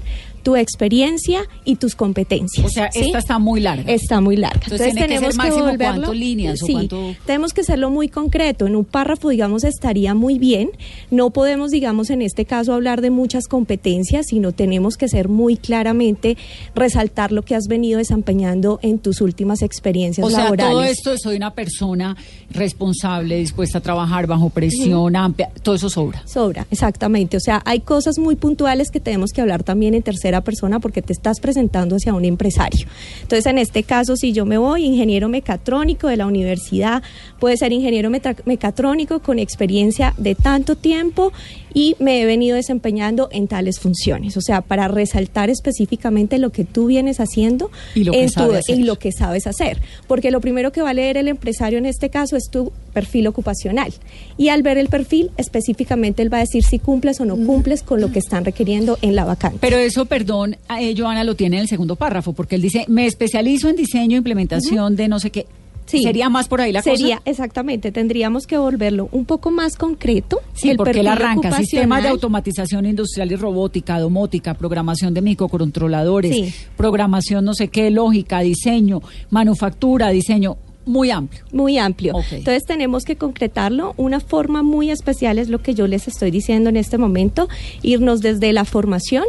tu experiencia y tus competencias. o sea, ¿sí? esta está muy larga. Está muy larga. Entonces, tiene que ser máximo cuánto líneas o sí, cuánto- tenemos que hacerlo muy concreto. En un párrafo, digamos, estaría muy bien. No podemos, digamos, en este caso hablar de muchas competencias, sino tenemos que ser muy claramente resaltar lo que has venido desempeñando en tus últimas experiencias o sea, laborales. todo esto, soy una persona responsable, dispuesta a trabajar bajo presión amplia, todo eso sobra. Sobra, exactamente. O sea, hay cosas muy puntuales que tenemos que hablar también en tercera persona porque te estás presentando hacia un empresario. Entonces, en este caso, si yo me voy, ingeniero mecatrónico de la universidad, puede ser ingeniero mecatrónico con experiencia de tanto tiempo y me he venido desempeñando en tales funciones. O sea, para resaltar específicamente lo que tú vienes haciendo Y lo que hacer. lo sabes hacer. Porque lo primero que va a leer el empresario en este caso es tu perfil ocupacional. Y al ver el perfil, específicamente él va a decir si cumples o no cumples con lo que están requiriendo en la vacante. Pero eso, perdón, eh, Joana lo tiene en el segundo párrafo, porque él dice, me especializo en diseño e implementación de no sé qué. Sí. ¿Sería más por ahí la Sería, cosa? exactamente, tendríamos que volverlo un poco más concreto. Sí, el porque él arranca sistemas de automatización industrial y robótica, domótica, programación de microcontroladores, Sí. programación no sé qué, lógica, diseño, manufactura, diseño, muy amplio. Muy amplio. Entonces tenemos que concretarlo. Una forma muy especial es lo que yo les estoy diciendo en este momento, irnos desde la formación,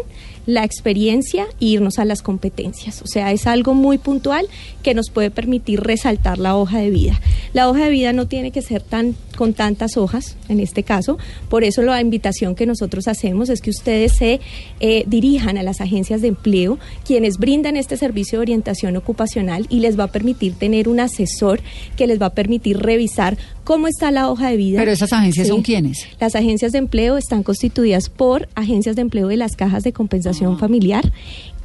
la experiencia e irnos a las competencias. O sea, es algo muy puntual que nos puede permitir resaltar la hoja de vida. La hoja de vida no tiene que ser tan con tantas hojas, en este caso, por eso la invitación que nosotros hacemos es que ustedes se eh, dirijan a las agencias de empleo, quienes brindan este servicio de orientación ocupacional y les va a permitir tener un asesor que les va a permitir revisar cómo está la hoja de vida. Pero esas agencias Sí. son quiénes? Las agencias de empleo están constituidas por agencias de empleo de las cajas de compensación familiar,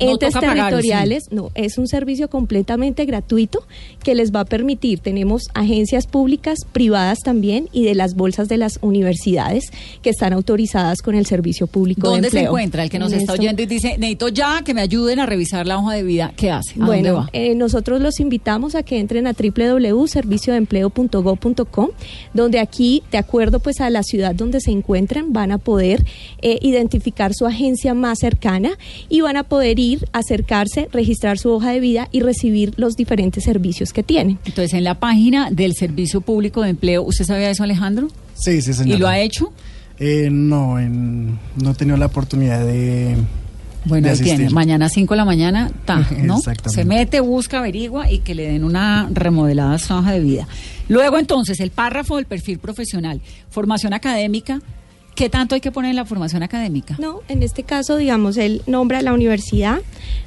No entes territoriales. No, es un servicio completamente gratuito que les va a permitir. Tenemos agencias públicas, privadas también y de las bolsas de las universidades que están autorizadas con el servicio público de ¿Dónde se empleo. encuentra el que nos está oyendo y dice, necesito ya que me ayuden a revisar la hoja de vida? ¿Qué hace? ¿A dónde Bueno, va? eh, nosotros los invitamos a que entren a www.serviciodeempleo.gov.com, donde aquí, de acuerdo pues a la ciudad donde se encuentran, van a poder eh, identificar su agencia más cercana y van a poder ir, acercarse, registrar su hoja de vida y recibir los diferentes servicios que tienen. Entonces, en la página del Servicio Público de Empleo, ¿usted sabía eso, Alejandro? Sí, sí, señor. ¿Y lo ha hecho? Eh, no, en- no he tenido la oportunidad de. Bueno, de ahí tiene. Mañana 5 de la mañana, ta, ¿no? Se mete, busca, averigua y que le den una remodelada a su hoja de vida. Luego, entonces, el párrafo del perfil profesional. Formación académica. ¿Qué tanto hay que poner en la formación académica? No, en este caso, digamos, él nombra la universidad,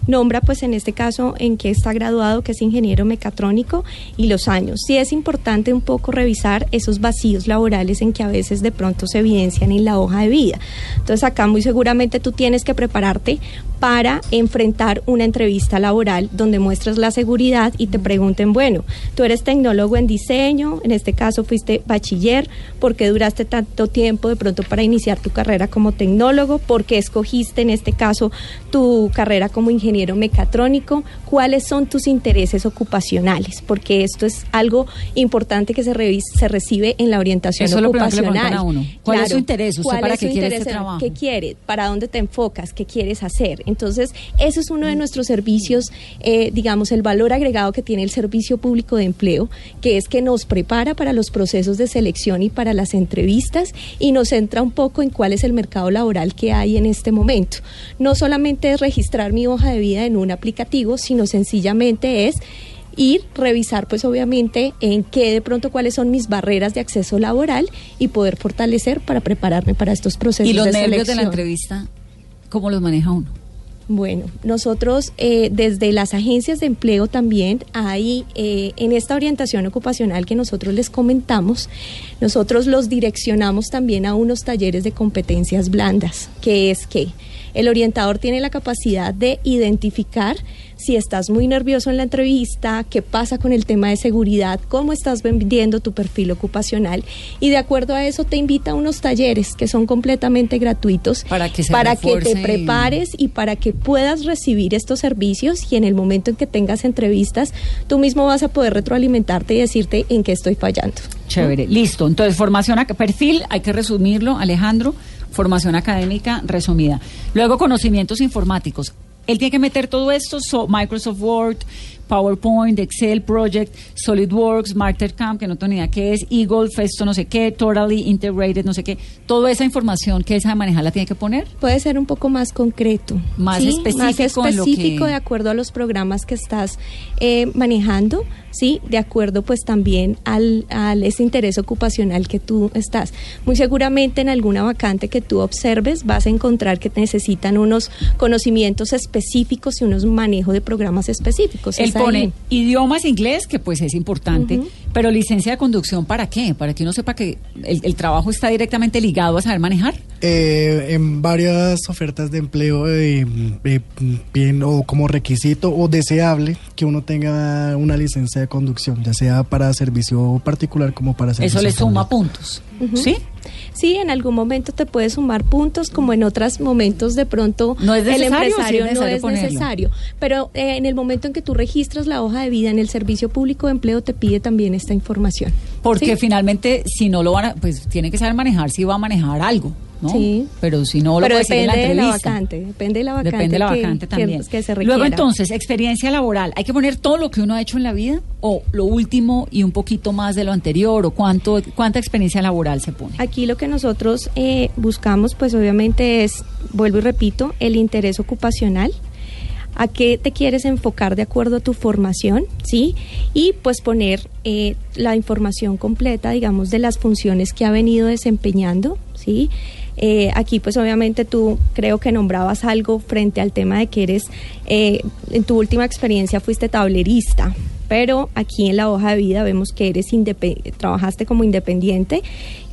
nombra pues en este caso en que está graduado, que es ingeniero mecatrónico, y los años. Sí es importante un poco revisar esos vacíos laborales en que a veces de pronto se evidencian en la hoja de vida. Entonces acá muy seguramente tú tienes que prepararte para enfrentar una entrevista laboral donde muestras la seguridad y te pregunten, bueno, tú eres tecnólogo en diseño, en este caso fuiste bachiller, ¿por qué duraste tanto tiempo de pronto para iniciar tu carrera como tecnólogo? ¿Por qué escogiste en este caso tu carrera como ingeniero mecatrónico? ¿Cuáles son tus intereses ocupacionales? Porque esto es algo importante que se, se recibe en la orientación Eso lo ocupacional. preguntan a uno. ¿Cuál es su interés? ¿Usted ¿Cuál para es qué su quiere este trabajo? ¿Qué quieres? ¿Para dónde te enfocas? ¿Qué quieres hacer? Entonces, eso es uno de nuestros servicios, eh, digamos, el valor agregado que tiene el Servicio Público de Empleo, que es que nos prepara para los procesos de selección y para las entrevistas y nos centra un poco en cuál es el mercado laboral que hay en este momento. No solamente es registrar mi hoja de vida en un aplicativo, sino sencillamente es ir, revisar pues obviamente en qué de pronto cuáles son mis barreras de acceso laboral y poder fortalecer para prepararme para estos procesos Y los de nervios de la entrevista, ¿cómo los maneja uno? Bueno, nosotros eh, desde las agencias de empleo también hay eh, en esta orientación ocupacional que nosotros les comentamos, nosotros los direccionamos también a unos talleres de competencias blandas, que es que el orientador tiene la capacidad de identificar si estás muy nervioso en la entrevista, qué pasa con el tema de seguridad, cómo estás vendiendo tu perfil ocupacional y de acuerdo a eso te invita a unos talleres que son completamente gratuitos Para que se para que te prepares y para que puedas recibir estos servicios y en el momento en que tengas entrevistas, tú mismo vas a poder retroalimentarte y decirte en qué estoy fallando. Chévere, listo. Entonces, formación, ac- perfil, hay que resumirlo, Alejandro, formación académica resumida. Luego, conocimientos informáticos. Él tiene que meter todo esto, so- Microsoft Word, PowerPoint, Excel, Project, SolidWorks, Mastercam, que no tengo ni idea qué es, Eagle, Festo, no sé qué, Totally Integrated, no sé qué. Toda esa información que él sabe manejar la tiene que poner. Puede ser un poco más concreto. Más ¿sí? específico Más específico que- de acuerdo a los programas que estás eh, manejando, ¿sí? De acuerdo pues también al, al ese interés ocupacional que tú estás. Muy seguramente en alguna vacante que tú observes vas a encontrar que necesitan unos conocimientos específicos y unos manejos de programas específicos. Ahí. pone idiomas inglés, que pues es importante, pero licencia de conducción, ¿para qué? Para que uno sepa que el, el trabajo está directamente ligado a saber manejar. Eh, en varias ofertas de empleo eh, eh, bien o como requisito o deseable que uno tenga una licencia de conducción, ya sea para servicio particular como para servicio Eso le suma público. puntos. Ujú. ¿Sí? Sí, en algún momento te puede sumar puntos, como en otros momentos de pronto No es el empresario es no es ponerlo. necesario. Pero eh, en el momento en que tú registras la hoja de vida en el Servicio Público de Empleo, te pide también esta información. Porque ¿sí? finalmente, si no lo van a, pues tiene que saber manejar si va a manejar algo. ¿No? Sí. Pero si no lo Pero puede decir en la depende de la vacante, depende de la vacante Depende de la vacante que- también. que se Luego entonces, experiencia laboral. ¿Hay que poner todo lo que uno ha hecho en la vida o lo último y un poquito más de lo anterior o cuánto cuánta experiencia laboral se pone? Aquí lo que nosotros eh, buscamos, pues obviamente es, vuelvo y repito, el interés ocupacional. ¿A qué te quieres enfocar de acuerdo a tu formación? ¿Sí? Y pues poner eh, la información completa, digamos, de las funciones que ha venido desempeñando, ¿sí? Eh, aquí pues obviamente tú creo que nombrabas algo frente al tema de que eres, eh, en tu última experiencia fuiste tablerista, pero aquí en la hoja de vida vemos que eres trabajaste como independiente,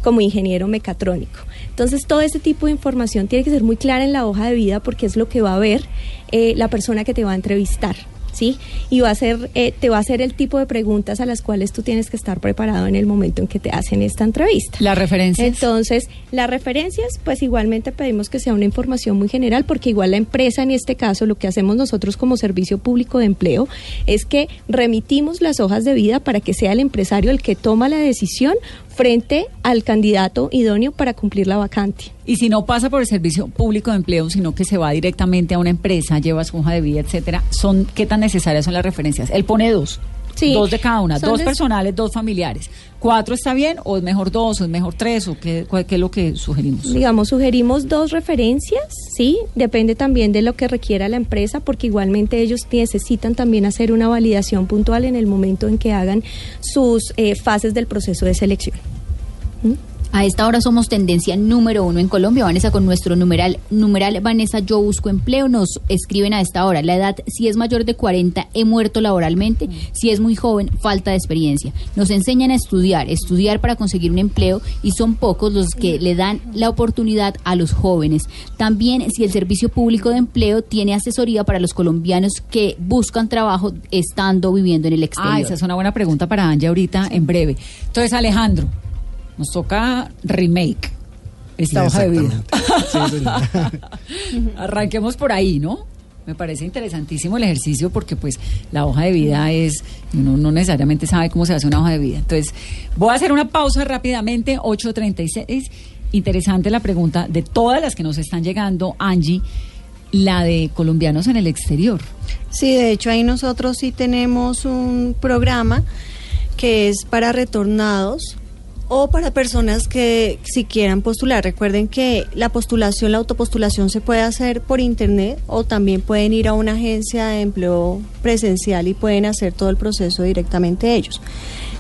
como ingeniero mecatrónico. Entonces todo ese tipo de información tiene que ser muy clara en la hoja de vida porque es lo que va a ver eh, la persona que te va a entrevistar. ¿Sí? Y va a ser, eh, te va a hacer el tipo de preguntas a las cuales tú tienes que estar preparado en el momento en que te hacen esta entrevista. Las referencias. Entonces, las referencias, pues igualmente pedimos que sea una información muy general, porque igual la empresa, en este caso, lo que hacemos nosotros como servicio público de empleo es que remitimos las hojas de vida para que sea el empresario el que toma la decisión frente al candidato idóneo para cumplir la vacante. Y si no pasa por el servicio público de empleo, sino que se va directamente a una empresa, lleva su hoja de vida, etcétera, son qué tan necesarias son las referencias. Él pone dos. Sí. Dos de cada una, Son dos personales, dos familiares. ¿Cuatro está bien o es mejor dos o es mejor tres o qué, cuál- qué es lo que sugerimos? Digamos, sugerimos dos referencias, ¿sí? Depende también de lo que requiera la empresa, porque igualmente ellos necesitan también hacer una validación puntual en el momento en que hagan sus eh, fases del proceso de selección. A esta hora somos tendencia número uno en Colombia. Vanessa, con nuestro numeral, numeral Vanessa, yo busco empleo, nos escriben a esta hora. La edad, si es mayor de 40, he muerto laboralmente. Si es muy joven, falta de experiencia. Nos enseñan a estudiar, estudiar para conseguir un empleo y son pocos los que le dan la oportunidad a los jóvenes. También, si el Servicio Público de Empleo tiene asesoría para los colombianos que buscan trabajo estando viviendo en el exterior. Ah, esa es una buena pregunta para Angie ahorita, en breve. Entonces, Alejandro, nos toca remake esta hoja de vida. Sí. Arranquemos por ahí, ¿no? Me parece interesantísimo el ejercicio porque pues la hoja de vida es, uno no necesariamente sabe cómo se hace una hoja de vida. Entonces, voy a hacer una pausa rápidamente, 8.36. Interesante la pregunta de todas las que nos están llegando, Angie, la de colombianos en el exterior. Sí, de hecho ahí nosotros sí tenemos un programa que es para retornados o para personas que si quieran postular. Recuerden que la postulación, la autopostulación se puede hacer por internet o también pueden ir a una agencia de empleo presencial y pueden hacer todo el proceso directamente ellos.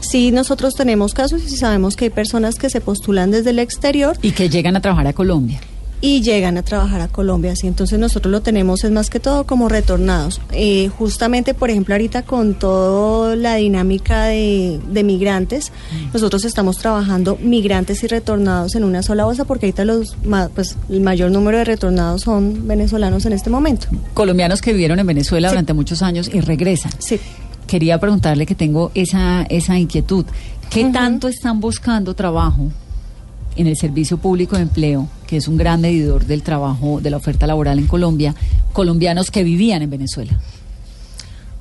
Sí, nosotros tenemos casos y sabemos que hay personas que se postulan desde el exterior Y que llegan a trabajar a Colombia. Y llegan a trabajar a Colombia. Así entonces nosotros lo tenemos es más que todo como retornados. Eh, justamente, por ejemplo, ahorita con toda la dinámica de, de migrantes, nosotros estamos trabajando migrantes y retornados en una sola bolsa porque ahorita los pues el mayor número de retornados son venezolanos en este momento. Colombianos que vivieron en Venezuela Sí. durante muchos años y regresan. Sí. Quería preguntarle que tengo esa, esa inquietud. ¿Qué tanto están buscando trabajo en el Servicio Público de Empleo, que es un gran medidor del trabajo, de la oferta laboral en Colombia, colombianos que vivían en Venezuela?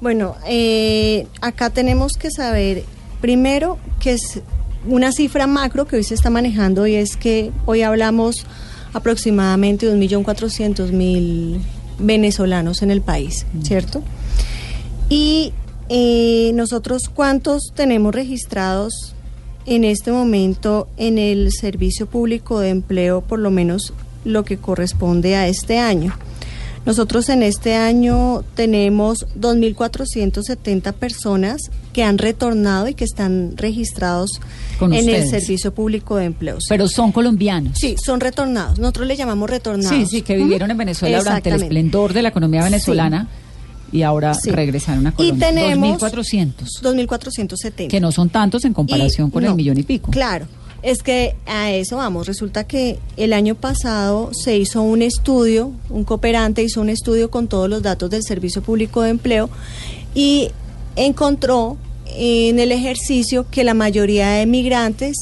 Bueno, eh, acá tenemos que saber primero que es una cifra macro que hoy se está manejando y es que hoy hablamos aproximadamente de 1.400.000 venezolanos en el país, ¿cierto? Y eh, nosotros cuántos tenemos registrados en este momento en el Servicio Público de Empleo, por lo menos lo que corresponde a este año. Nosotros en este año tenemos 2.470 personas que han retornado y que están registrados Con en el. Servicio Público de Empleo. Pero son colombianos. Sí, son retornados. Nosotros le llamamos retornados. Sí, sí, que vivieron en. Venezuela durante el esplendor de la economía venezolana y ahora Sí. regresaron a Y Colombia. tenemos 2.400, 2.470. que no son tantos en comparación Y- con no, el millón y pico. Claro, es que a eso vamos. Resulta que el año pasado se hizo un estudio, un cooperante hizo un estudio con todos los datos del Servicio Público de Empleo y encontró en el ejercicio que la mayoría de migrantes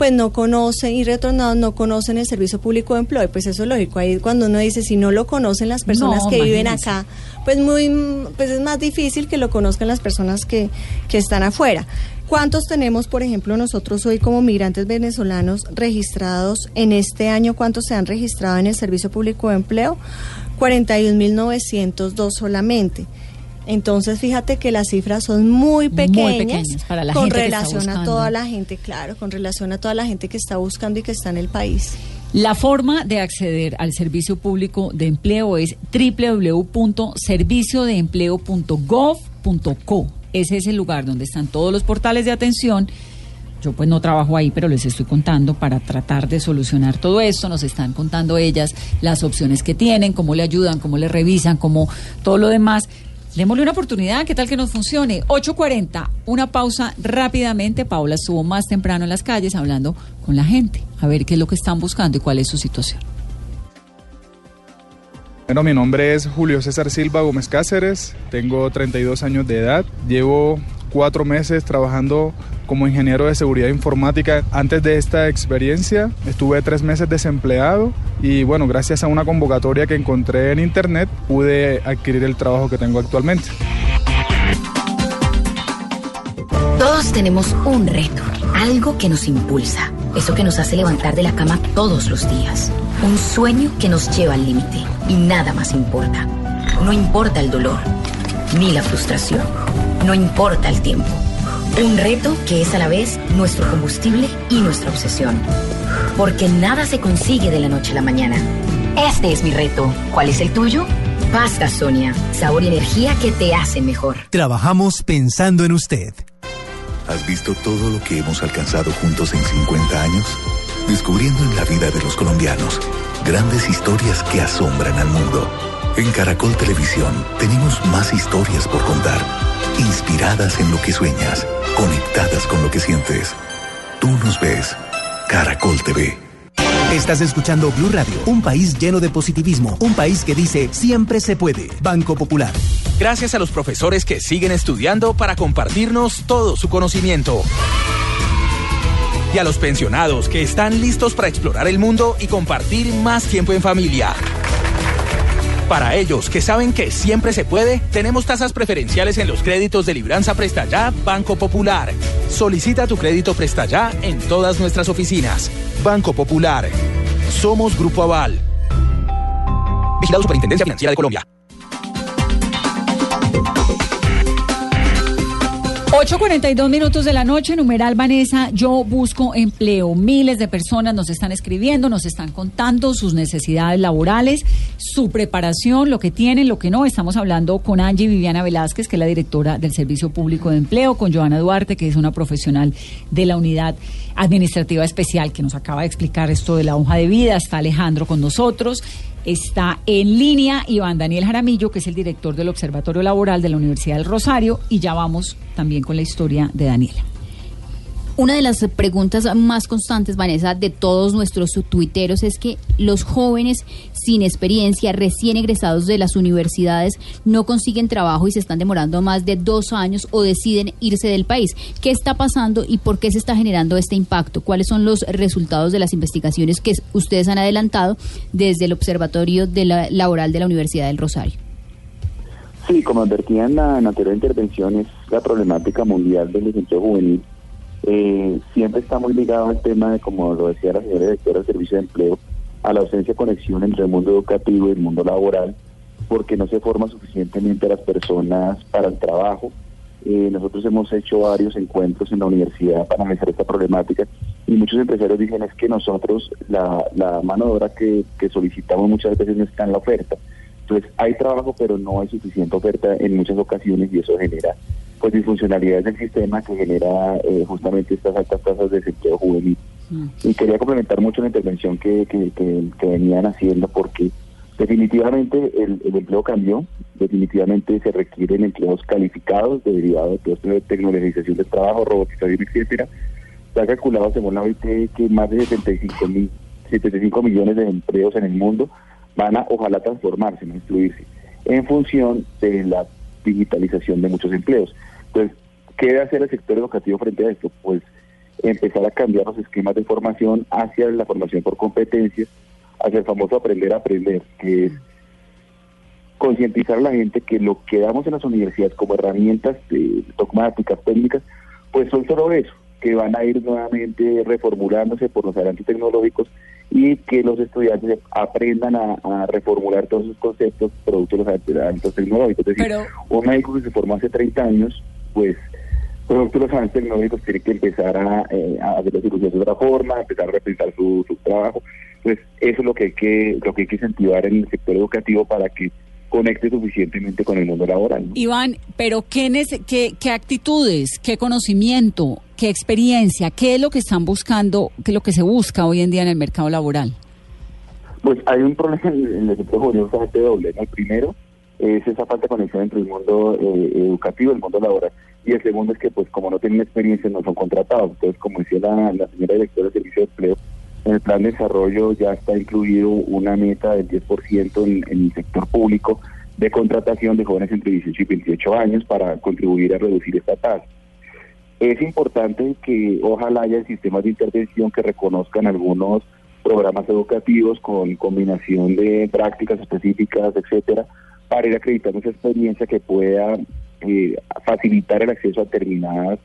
pues no conocen y retornados no conocen el servicio público de empleo y pues eso es lógico ahí cuando uno dice si no lo conocen las personas No, que viven acá pues muy pues es más difícil que lo conozcan las personas que, que están afuera ¿Cuántos tenemos, por ejemplo, nosotros hoy como migrantes venezolanos registrados en este año? ¿Cuántos se han registrado en el Servicio Público de Empleo? 41.902 solamente. Entonces, fíjate que las cifras son muy pequeñas, pequeñas para la con gente que está relación a toda la gente, claro, con relación a toda la gente que está buscando y que está en el país. La forma de acceder al servicio público de empleo es www.serviciodeempleo.gov.co. Ese es el lugar donde están todos los portales de atención. Yo pues no trabajo ahí, pero les estoy contando para tratar de solucionar todo esto. Nos están contando ellas las opciones que tienen, cómo le ayudan, cómo le revisan, cómo todo lo demás. Démosle una oportunidad, ¿qué tal que nos funcione? 8.40, una pausa rápidamente. Paula estuvo más temprano en las calles hablando con la gente, a ver qué es lo que están buscando y cuál es su situación. Bueno, mi nombre es Julio César Silva Gómez Cáceres, tengo 32 años de edad, llevo cuatro meses trabajando como ingeniero de seguridad informática. Antes de esta experiencia estuve tres meses desempleado y bueno, gracias a una convocatoria que encontré en internet pude adquirir el trabajo que tengo actualmente. Todos tenemos un reto, algo que nos impulsa, eso que nos hace levantar de la cama todos los días, un sueño que nos lleva al límite y nada más importa. No importa el dolor, ni la frustración, no importa el tiempo. Un reto que es a la vez nuestro combustible y nuestra obsesión. Porque nada se consigue de la noche a la mañana. Este es mi reto. ¿Cuál es el tuyo? Pasta Sonia, sabor y energía que te hacen mejor. Trabajamos pensando en usted. ¿Has visto todo lo que hemos alcanzado juntos en 50 años? Descubriendo en la vida de los colombianos grandes historias que asombran al mundo. En Caracol Televisión tenemos más historias por contar, inspiradas en lo que sueñas, conectadas con lo que sientes. Tú nos ves, Caracol TV. Estás escuchando Blue Radio, un país lleno de positivismo, un país que dice siempre se puede. Banco Popular. Gracias a los profesores que siguen estudiando para compartirnos todo su conocimiento. Y a los pensionados que están listos para explorar el mundo y compartir más tiempo en familia. Para ellos que saben que siempre se puede, tenemos tasas preferenciales en los créditos de Libranza Presta Ya Banco Popular. Solicita tu crédito Presta Ya en todas nuestras oficinas. Banco Popular. Somos Grupo Aval. Vigilado Superintendencia Financiera de Colombia. 8.42 minutos de la noche, numeral Vanessa, yo busco empleo. Miles de personas nos están escribiendo, nos están contando sus necesidades laborales, su preparación, lo que tienen, lo que no. Estamos hablando con Angie Viviana Velázquez, que es la directora del Servicio Público de Empleo, con Joana Duarte, que es una profesional de la Unidad Administrativa Especial, que nos acaba de explicar esto de la hoja de vida. Está Alejandro con nosotros. Está en línea Iván Daniel Jaramillo, que es el director del Observatorio Laboral de la Universidad del Rosario, y ya vamos también con la historia de Daniela. Una de las preguntas más constantes, Vanessa, de todos nuestros tuiteros es que los jóvenes sin experiencia, recién egresados de las universidades, no consiguen trabajo y se están demorando más de dos años o deciden irse del país. ¿Qué está pasando y por qué se está generando este impacto? ¿Cuáles son los resultados de las investigaciones que ustedes han adelantado desde el Observatorio de la, Laboral de la Universidad del Rosario? Sí, como advertía en la, anterior intervención, es la problemática mundial del desempleo juvenil eh, siempre está muy ligado al tema de, como lo decía la señora directora del Servicio de Empleo, a la ausencia de conexión entre el mundo educativo y el mundo laboral, porque no se forma suficientemente a las personas para el trabajo. Eh, nosotros hemos hecho varios encuentros en la universidad para analizar esta problemática y muchos empresarios dicen es que nosotros la, mano de obra que, que solicitamos muchas veces no está en la oferta. Entonces hay trabajo pero no hay suficiente oferta en muchas ocasiones y eso genera pues disfuncionalidades del sistema que genera eh, justamente estas altas tasas de desempleo juvenil. Mm. Y quería complementar mucho la intervención que, que, que, que venían haciendo porque definitivamente el, el, empleo cambió, definitivamente se requieren empleos calificados derivados de todo de tecnologización del trabajo, robotización, etcétera. Se ha calculado según la OIT que más de 75, mil, 75 millones de empleos en el mundo van a ojalá transformarse, no incluirse, en función de la digitalización de muchos empleos. Entonces, ¿qué debe hacer el sector educativo frente a esto? Pues empezar a cambiar los esquemas de formación hacia la formación por competencias, hacia el famoso aprender a aprender, que es concientizar a la gente que lo que damos en las universidades como herramientas eh, dogmáticas, técnicas, pues son solo eso, que van a ir nuevamente reformulándose por los adelantos tecnológicos y que los estudiantes aprendan a, reformular todos sus conceptos producto de los adelantos tecnológicos. Es decir, un médico que se formó hace 30 años, pues los avances tecnológicos tiene que empezar a, eh, a hacer las cirugías de otra forma, empezar a repensar su, su trabajo. Pues eso es lo que hay que, lo que hay que incentivar en el sector educativo para que conecte suficientemente con el mundo laboral. Iván, pero ¿qué, qué, ¿qué actitudes, qué conocimiento, qué experiencia, qué es lo que están buscando, qué es lo que se busca hoy en día en el mercado laboral? Pues hay un problema en el sector juvenil doble. El primero es esa falta de conexión entre el mundo eh, educativo y el mundo laboral. Y el segundo es que, pues, como no tienen experiencia, no son contratados. Entonces, como decía la, señora directora del Servicio de Empleo, en el plan de desarrollo ya está incluido una meta del 10% en, en el sector público de contratación de jóvenes entre 18 y 28 años para contribuir a reducir esta tasa. Es importante que ojalá haya sistemas de intervención que reconozcan algunos programas educativos con combinación de prácticas específicas, etcétera, para ir acreditando esa experiencia que pueda eh, facilitar el acceso a determinadas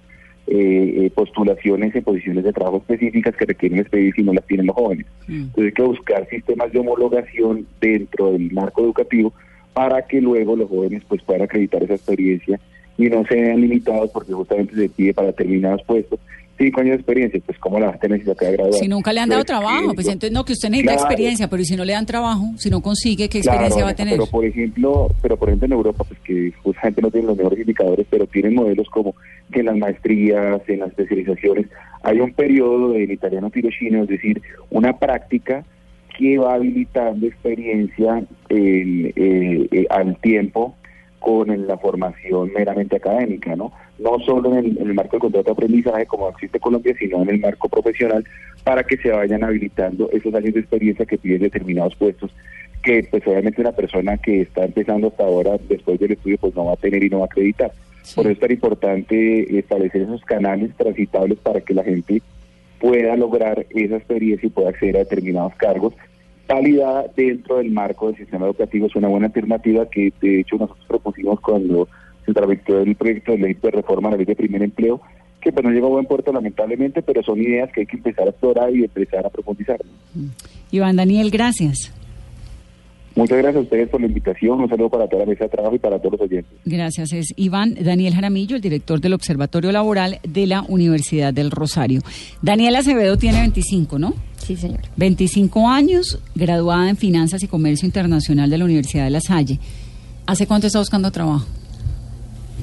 eh, eh, postulaciones en posiciones de trabajo específicas que requieren experiencia y no las tienen los jóvenes. Mm. Entonces hay que buscar sistemas de homologación dentro del marco educativo para que luego los jóvenes pues puedan acreditar esa experiencia y no sean limitados porque justamente se pide para determinados puestos cinco años de experiencia, pues ¿cómo la va a tener si se acaba de Si nunca le han dado pues, trabajo, pues entonces no, que usted necesita experiencia, pero si no le dan trabajo, si no consigue, ¿qué experiencia va a tener? Pero por ejemplo, pero por ejemplo en Europa, pues que justamente no tienen los mejores indicadores, pero tienen modelos como que en las maestrías, en las especializaciones, hay un periodo del italiano tiro chino, es decir, una práctica que va habilitando experiencia eh, eh, al tiempo con la formación meramente académica, ¿no? No solo en el, marco del contrato de aprendizaje como existe Colombia, sino en el marco profesional para que se vayan habilitando esos años de experiencia que piden determinados puestos que pues obviamente una persona que está empezando hasta ahora después del estudio pues no va a tener y no va a acreditar. Por eso es tan importante establecer esos canales transitables para que la gente pueda lograr esa experiencia y pueda acceder a determinados cargos validada dentro del marco del sistema educativo es una buena alternativa que de hecho nosotros propusimos cuando se tramitó el proyecto de ley de reforma a la ley de primer empleo, que pues no llegó a buen puerto lamentablemente, pero son ideas que hay que empezar a explorar y empezar a profundizar. Iván Daniel, gracias. Muchas gracias a ustedes por la invitación. Un saludo para toda la mesa de trabajo y para todos los oyentes. Gracias. Es Iván Daniel Jaramillo, el director del Observatorio Laboral de la Universidad del Rosario. Daniel Acevedo tiene 25, ¿no? Sí, señor. 25 años, graduada en Finanzas y Comercio Internacional de la Universidad de La Salle. ¿Hace cuánto está buscando trabajo?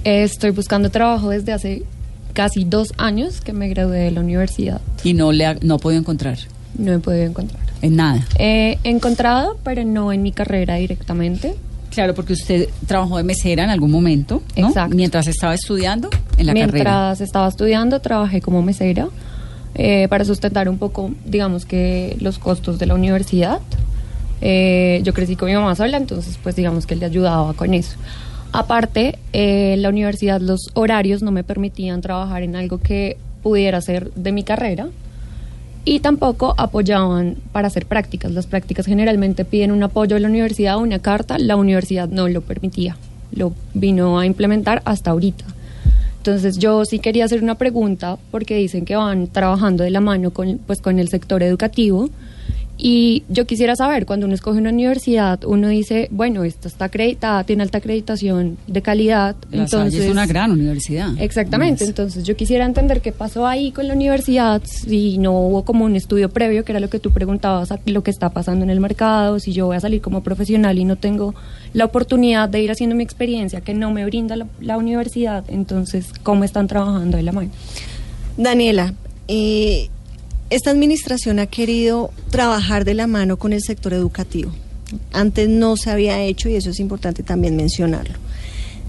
Estoy buscando trabajo desde hace casi dos años que me gradué de la universidad. ¿Y no, le ha, no podido encontrar? No he podido encontrar. ¿En nada? he encontrado, pero no en mi carrera directamente. Claro, porque usted trabajó de mesera en algún momento, ¿no? Exacto. Mientras estaba estudiando en la carrera. Mientras estaba estudiando, trabajé como mesera. Eh, para sustentar un poco, digamos que los costos de la universidad. Eh, yo crecí con mi mamá sola, entonces pues digamos que él le ayudaba con eso. Aparte, eh, la universidad, los horarios no me permitían trabajar en algo que pudiera ser de mi carrera y tampoco apoyaban para hacer prácticas. Las prácticas generalmente piden un apoyo de la universidad, una carta, la universidad no lo permitía, lo vino a implementar hasta ahorita. Entonces yo sí quería hacer una pregunta porque dicen que van trabajando de la mano con, pues, con el sector educativo y yo quisiera saber, cuando uno escoge una universidad, uno dice, bueno, esta está acreditada, tiene alta acreditación de calidad. entonces es una gran universidad. Exactamente, entonces yo quisiera entender qué pasó ahí con la universidad, si no hubo como un estudio previo, que era lo que tú preguntabas, lo que está pasando en el mercado, si yo voy a salir como profesional y no tengo la oportunidad de ir haciendo mi experiencia que no me brinda la, universidad, entonces, ¿cómo están trabajando de la mano? Daniela, eh, esta administración ha querido trabajar de la mano con el sector educativo. Antes no se había hecho y eso es importante también mencionarlo.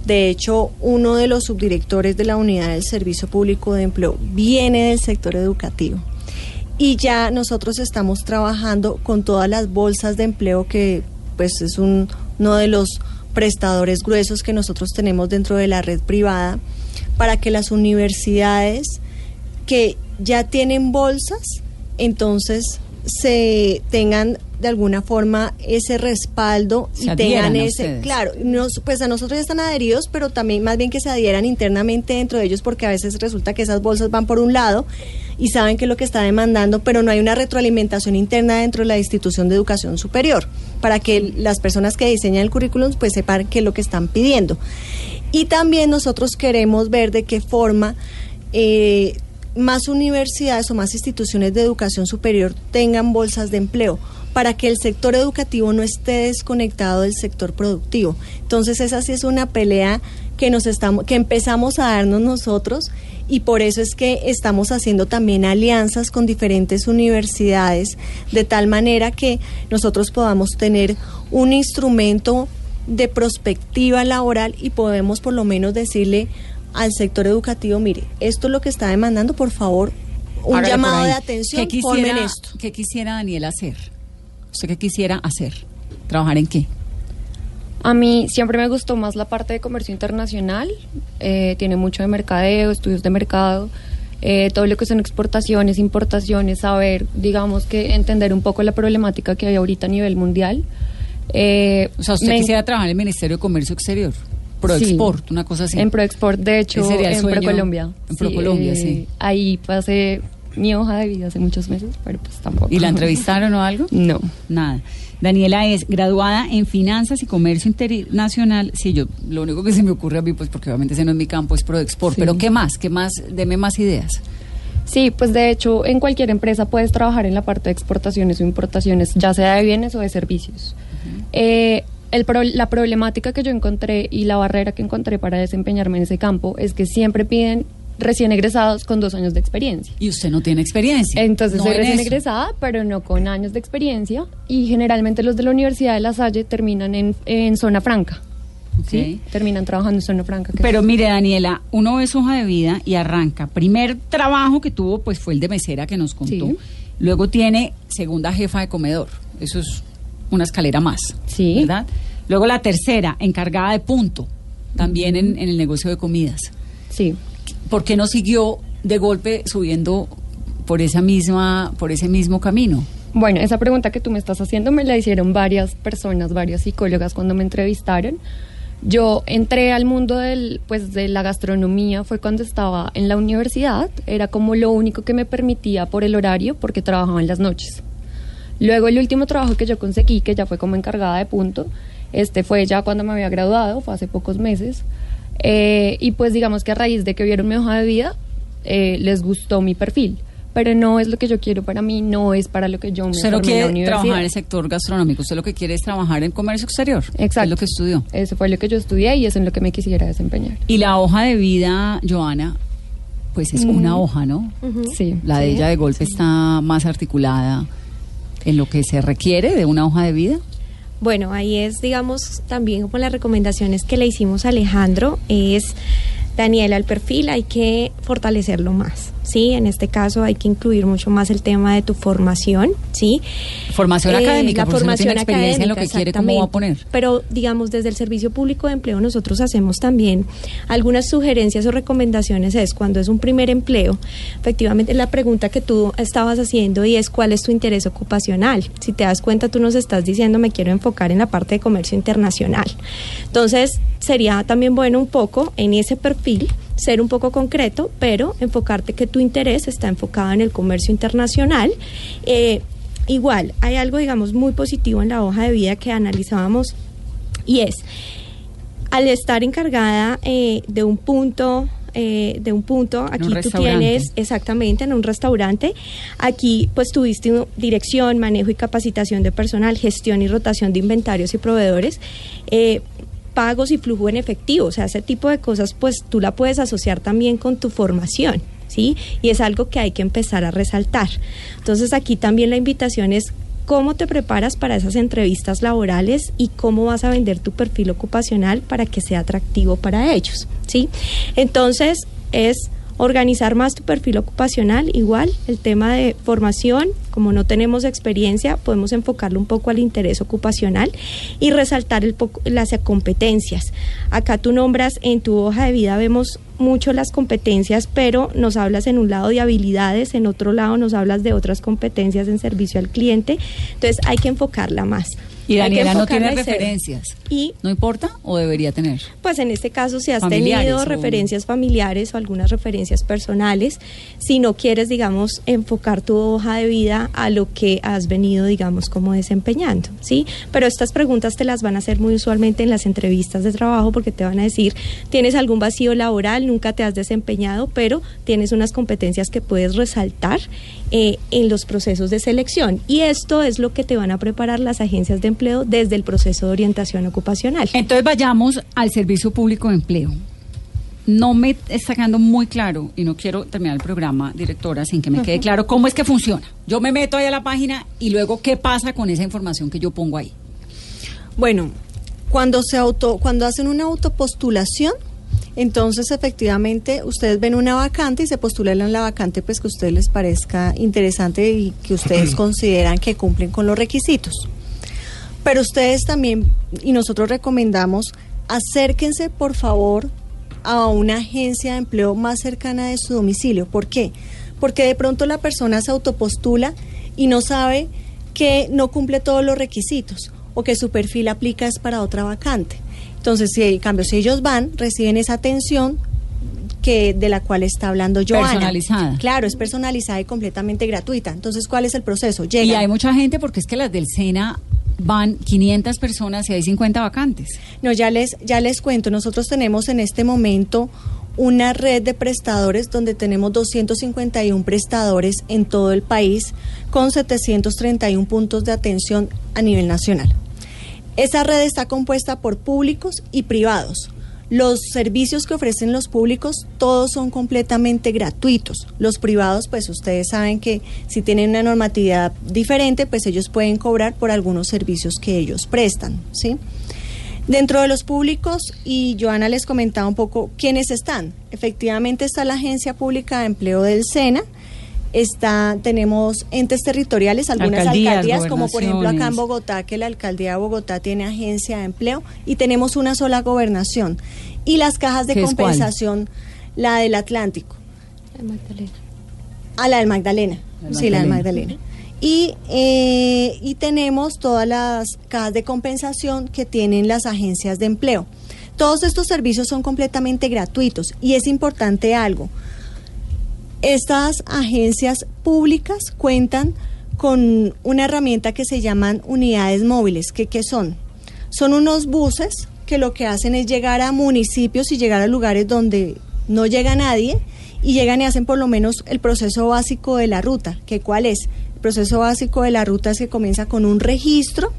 De hecho, uno de los subdirectores de la unidad del Servicio Público de Empleo viene del sector educativo. Y ya nosotros estamos trabajando con todas las bolsas de empleo que pues es uno de los prestadores gruesos que nosotros tenemos dentro de la red privada para que las universidades que ya tienen bolsas, entonces se tengan de alguna forma ese respaldo Se y tengan ese, ustedes. claro, nos- pues a nosotros ya están adheridos, pero también más bien que se adhieran internamente dentro de ellos porque a veces resulta que esas bolsas van por un lado y saben que es lo que está demandando, pero no hay una retroalimentación interna dentro de la institución de educación superior para que las personas que diseñan el currículum pues sepan qué es lo que están pidiendo. Y también nosotros queremos ver de qué forma eh, más universidades o más instituciones de educación superior tengan bolsas de empleo para que el sector educativo no esté desconectado del sector productivo. Entonces esa sí es una pelea que nos estamos que empezamos a darnos nosotros y por eso es que estamos haciendo también alianzas con diferentes universidades de tal manera que nosotros podamos tener un instrumento de prospectiva laboral y podemos por lo menos decirle al sector educativo, mire, esto es lo que está demandando, por favor, un Hágale llamado de atención, ¿Qué quisiera, esto. ¿Qué quisiera Daniel hacer? ¿Usted qué quisiera hacer? ¿Trabajar en qué? A mí siempre me gustó más la parte de comercio internacional. eh, tiene mucho de mercadeo, estudios de mercado, eh, todo lo que son exportaciones, importaciones, saber, digamos que entender un poco la problemática que hay ahorita a nivel mundial. Eh, O sea, usted me- quisiera trabajar en el Ministerio de Comercio Exterior. Proexport, una cosa así. En Proexport, de hecho, en. Procolombia. En Procolombia, sí. Ahí pasé mi hoja de vida hace muchos meses, pero pues tampoco. ¿Y la entrevistaron o algo? No. Nada. Daniela es graduada en Finanzas y Comercio Internacional. Sí, yo, lo único que se me ocurre a mí, pues porque obviamente ese no es mi campo, es Proexport. Sí. Pero ¿qué más? ¿Qué más? Deme más ideas. Sí, pues de hecho en cualquier empresa puedes trabajar en la parte de exportaciones o importaciones, ya sea de bienes o de servicios. Eh, el pro- la problemática que yo encontré y la barrera que encontré para desempeñarme en ese campo es que siempre piden recién egresados con dos años de experiencia. Y usted no tiene experiencia. Entonces No soy en recién eso. egresada, pero no con años de experiencia y generalmente los de la Universidad de La Salle terminan en, en zona franca. ¿sí? Terminan trabajando en zona franca. Pero es- mire, Daniela, uno ve su hoja de vida y arranca. Primer trabajo que tuvo, pues fue el de mesera que nos contó. Sí. Luego tiene segunda jefa de comedor. Eso es una escalera más. Sí. ¿Verdad? Luego la tercera, encargada de punto, también en, en el negocio de comidas. Sí. ¿Por qué no siguió de golpe subiendo por esa misma, por ese mismo camino? Bueno, esa pregunta que tú me estás haciendo me la hicieron varias personas, varias psicólogas cuando me entrevistaron. Yo entré al mundo del, pues, de la gastronomía fue cuando estaba en la universidad. Era como lo único que me permitía por el horario porque trabajaba en las noches. Luego el último trabajo que yo conseguí, que ya fue como encargada de punto, este fue ya cuando me había graduado, fue hace pocos meses. Eh, y pues digamos que a raíz de que vieron mi hoja de vida, eh, les gustó mi perfil. Pero no es lo que yo quiero para mí, no es para lo que yo me Usted no formé en la quiere universidad. trabajar en el sector gastronómico, usted lo que quiere es trabajar en comercio exterior. Exacto. Es lo que estudió. Eso fue lo que yo estudié y eso es en lo que me quisiera desempeñar. Y la hoja de vida, Joana, pues es Mm. una hoja, ¿no? Sí. La de Sí. ella de golpe está más articulada en lo que se requiere de una hoja de vida. Bueno, ahí es, digamos, también como las recomendaciones que le hicimos a Alejandro, es, Daniela, el perfil hay que fortalecerlo más, ¿sí? En este caso hay que incluir mucho más el tema de tu formación, ¿sí? Formación Eh, académica, la usted no tiene formación experiencia en lo que académica, quiere, ¿cómo va a poner? Pero, digamos, desde el Servicio Público de Empleo nosotros hacemos también algunas sugerencias o recomendaciones. Es cuando es un primer empleo, efectivamente la pregunta que tú estabas haciendo y es cuál es tu interés ocupacional. Si te das cuenta, tú nos estás diciendo me quiero enfocar en la parte de comercio internacional. Entonces, sería también bueno un poco en ese perfil ser un poco concreto, pero enfocarte que tu interés está enfocado en el comercio internacional. Eh, igual, hay algo, digamos, muy positivo en la hoja de vida que analizábamos y es, al estar encargada eh, de un punto... eh, de un punto, aquí tú tienes exactamente en un restaurante, aquí pues tuviste un- dirección, manejo y capacitación de personal, gestión y rotación de inventarios y proveedores, eh, pagos y flujo en efectivo, o sea, ese tipo de cosas pues tú la puedes asociar también con tu formación. ¿Sí? Y es algo que hay que empezar a resaltar. Entonces aquí también la invitación es cómo te preparas para esas entrevistas laborales y cómo vas a vender tu perfil ocupacional para que sea atractivo para ellos, ¿sí? Entonces, es organizar más tu perfil ocupacional, igual el tema de formación, como no tenemos experiencia, podemos enfocarlo un poco al interés ocupacional y resaltar el poco, las competencias. Acá tú nombras en tu hoja de vida, vemos mucho las competencias, pero nos hablas en un lado de habilidades, en otro lado nos hablas de otras competencias en servicio al cliente. Entonces hay que enfocarla más. Y Daniela no tiene referencias. Y ¿No importa o debería tener? pues en este caso, si has Familiares tenido o- referencias familiares o algunas referencias personales, si no quieres, digamos, enfocar tu hoja de vida a lo que has venido, digamos, como desempeñando, ¿sí? Pero estas preguntas te las van a hacer muy usualmente en las entrevistas de trabajo porque te van a decir, tienes algún vacío laboral, nunca te has desempeñado, pero tienes unas competencias que puedes resaltar eh, en los procesos de selección. Y esto es lo que te van a preparar las agencias de empleo desde el proceso de orientación ocupacional. Entonces vayamos al Servicio Público de Empleo. No me está quedando muy claro y no quiero terminar el programa, directora, sin que me quede claro cómo es que funciona. Yo me meto ahí a la página y luego qué pasa con esa información que yo pongo ahí. Bueno, cuando se auto, cuando hacen una autopostulación, entonces efectivamente ustedes ven una vacante y se postulan en la vacante pues que a ustedes les parezca interesante y que ustedes consideran que cumplen con los requisitos. Pero ustedes también, y nosotros recomendamos, acérquense por favor a una agencia de empleo más cercana de su domicilio. ¿Por qué? Porque de pronto la persona se autopostula y no sabe que no cumple todos los requisitos o que su perfil aplica es para otra vacante. Entonces, si en cambio, si ellos van, reciben esa atención que de la cual está hablando Joana. Personalizada. Claro, es personalizada y completamente gratuita. Entonces, ¿cuál es el proceso? Y Llegan. hay mucha gente porque es que las del SENA van 500 personas y hay 50 vacantes. No, ya les, ya les cuento. Nosotros tenemos en este momento una red de prestadores donde tenemos 251 prestadores en todo el país con 731 puntos de atención a nivel nacional. Esa red está compuesta por públicos y privados. Los servicios que ofrecen los públicos todos son completamente gratuitos. Los privados, pues ustedes saben que si tienen una normatividad diferente, pues ellos pueden cobrar por algunos servicios que ellos prestan, ¿sí? Dentro de los públicos, y Joana les comentaba un poco quiénes están. Efectivamente está la Agencia Pública de Empleo del SENA, está, tenemos entes territoriales, algunas Alcaldías, alcaldías, como por ejemplo acá en. Bogotá, que la alcaldía de Bogotá tiene agencia de empleo, y tenemos una sola gobernación. Y las cajas de compensación, la del Atlántico. Magdalena. A la del Magdalena. La Sí, la del Magdalena. Magdalena. Y, eh, y tenemos todas las cajas de compensación que tienen las agencias de empleo. Todos estos servicios son completamente gratuitos y es importante algo. Estas agencias públicas cuentan con una herramienta que se llaman unidades móviles. ¿Qué, qué son? Son unos buses que lo que hacen es llegar a municipios y llegar a lugares donde no llega nadie y llegan y hacen por lo menos el proceso básico de la ruta. ¿Que ¿Cuál es? El proceso básico de la ruta es que comienza con un registro,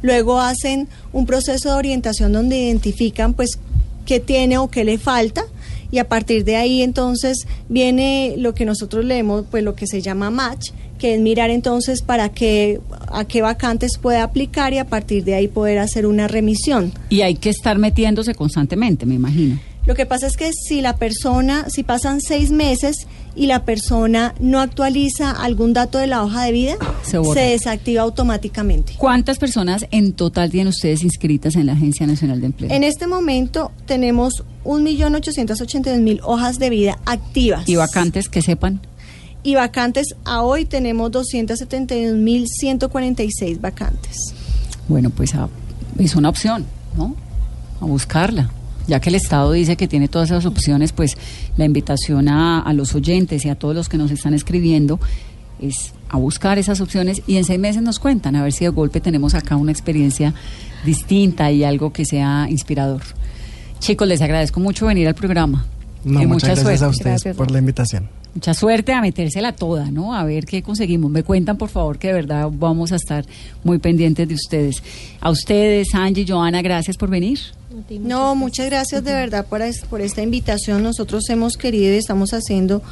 luego hacen un proceso de orientación donde identifican pues qué tiene o qué le falta y a partir de ahí entonces viene lo que nosotros leemos pues lo que se llama match que es mirar entonces para qué a qué vacantes puede aplicar y a partir de ahí poder hacer una remisión Y hay que estar metiéndose constantemente, me imagino. lo que pasa es que si la persona, si pasan seis meses y la persona no actualiza algún dato de la hoja de vida, Se borra. desactiva automáticamente. ¿Cuántas personas en total tienen ustedes inscritas en la Agencia Nacional de Empleo? En este momento tenemos 1.882.000 hojas de vida activas. y vacantes que sepan. Y vacantes, a hoy tenemos 271.146 vacantes. Bueno, pues a- es una opción, ¿no? A buscarla. Ya que el Estado dice que tiene todas esas opciones, pues la invitación a, a los oyentes y a todos los que nos están escribiendo es a buscar esas opciones y en seis meses nos cuentan, a ver si de golpe tenemos acá una experiencia distinta y algo que sea inspirador. Chicos, les agradezco mucho venir al programa. No, Y muchas mucha gracias suerte. a ustedes Gracias. por la invitación. Mucha suerte a metérsela toda, ¿no? A ver qué conseguimos. Me cuentan, por favor, que de verdad vamos a estar muy pendientes de ustedes. A ustedes, Angie, Joana, gracias por venir. No, muchas gracias de verdad por, es- por esta invitación. Nosotros hemos querido y estamos haciendo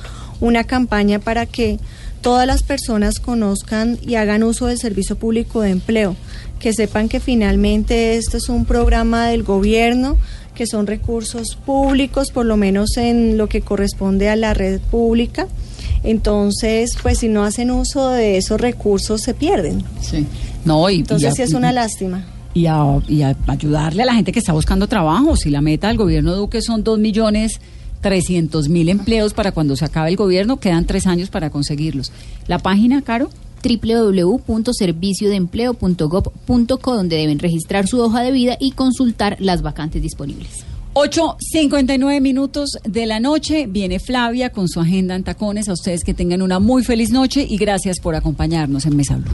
una campaña para que todas las personas conozcan y hagan uso del servicio público de empleo, que sepan que finalmente este es un programa del gobierno, que son recursos públicos, por lo menos en lo que corresponde a la red pública. Entonces, pues si no hacen uso de esos recursos, se pierden. Sí. No, y, Entonces y- sí es una lástima. y a, y a ayudarle a la gente que está buscando trabajo. Si la meta del gobierno Duque son dos millones trescientos mil empleos para cuando se acabe el gobierno, quedan tres años para conseguirlos. La página, Caro www.serviciodeempleo.gov.co donde deben registrar su hoja de vida y consultar las vacantes disponibles. 8.59 minutos de la noche. Viene Flavia con su agenda en tacones. A ustedes que tengan una muy feliz noche y gracias por acompañarnos en Mesa Blue.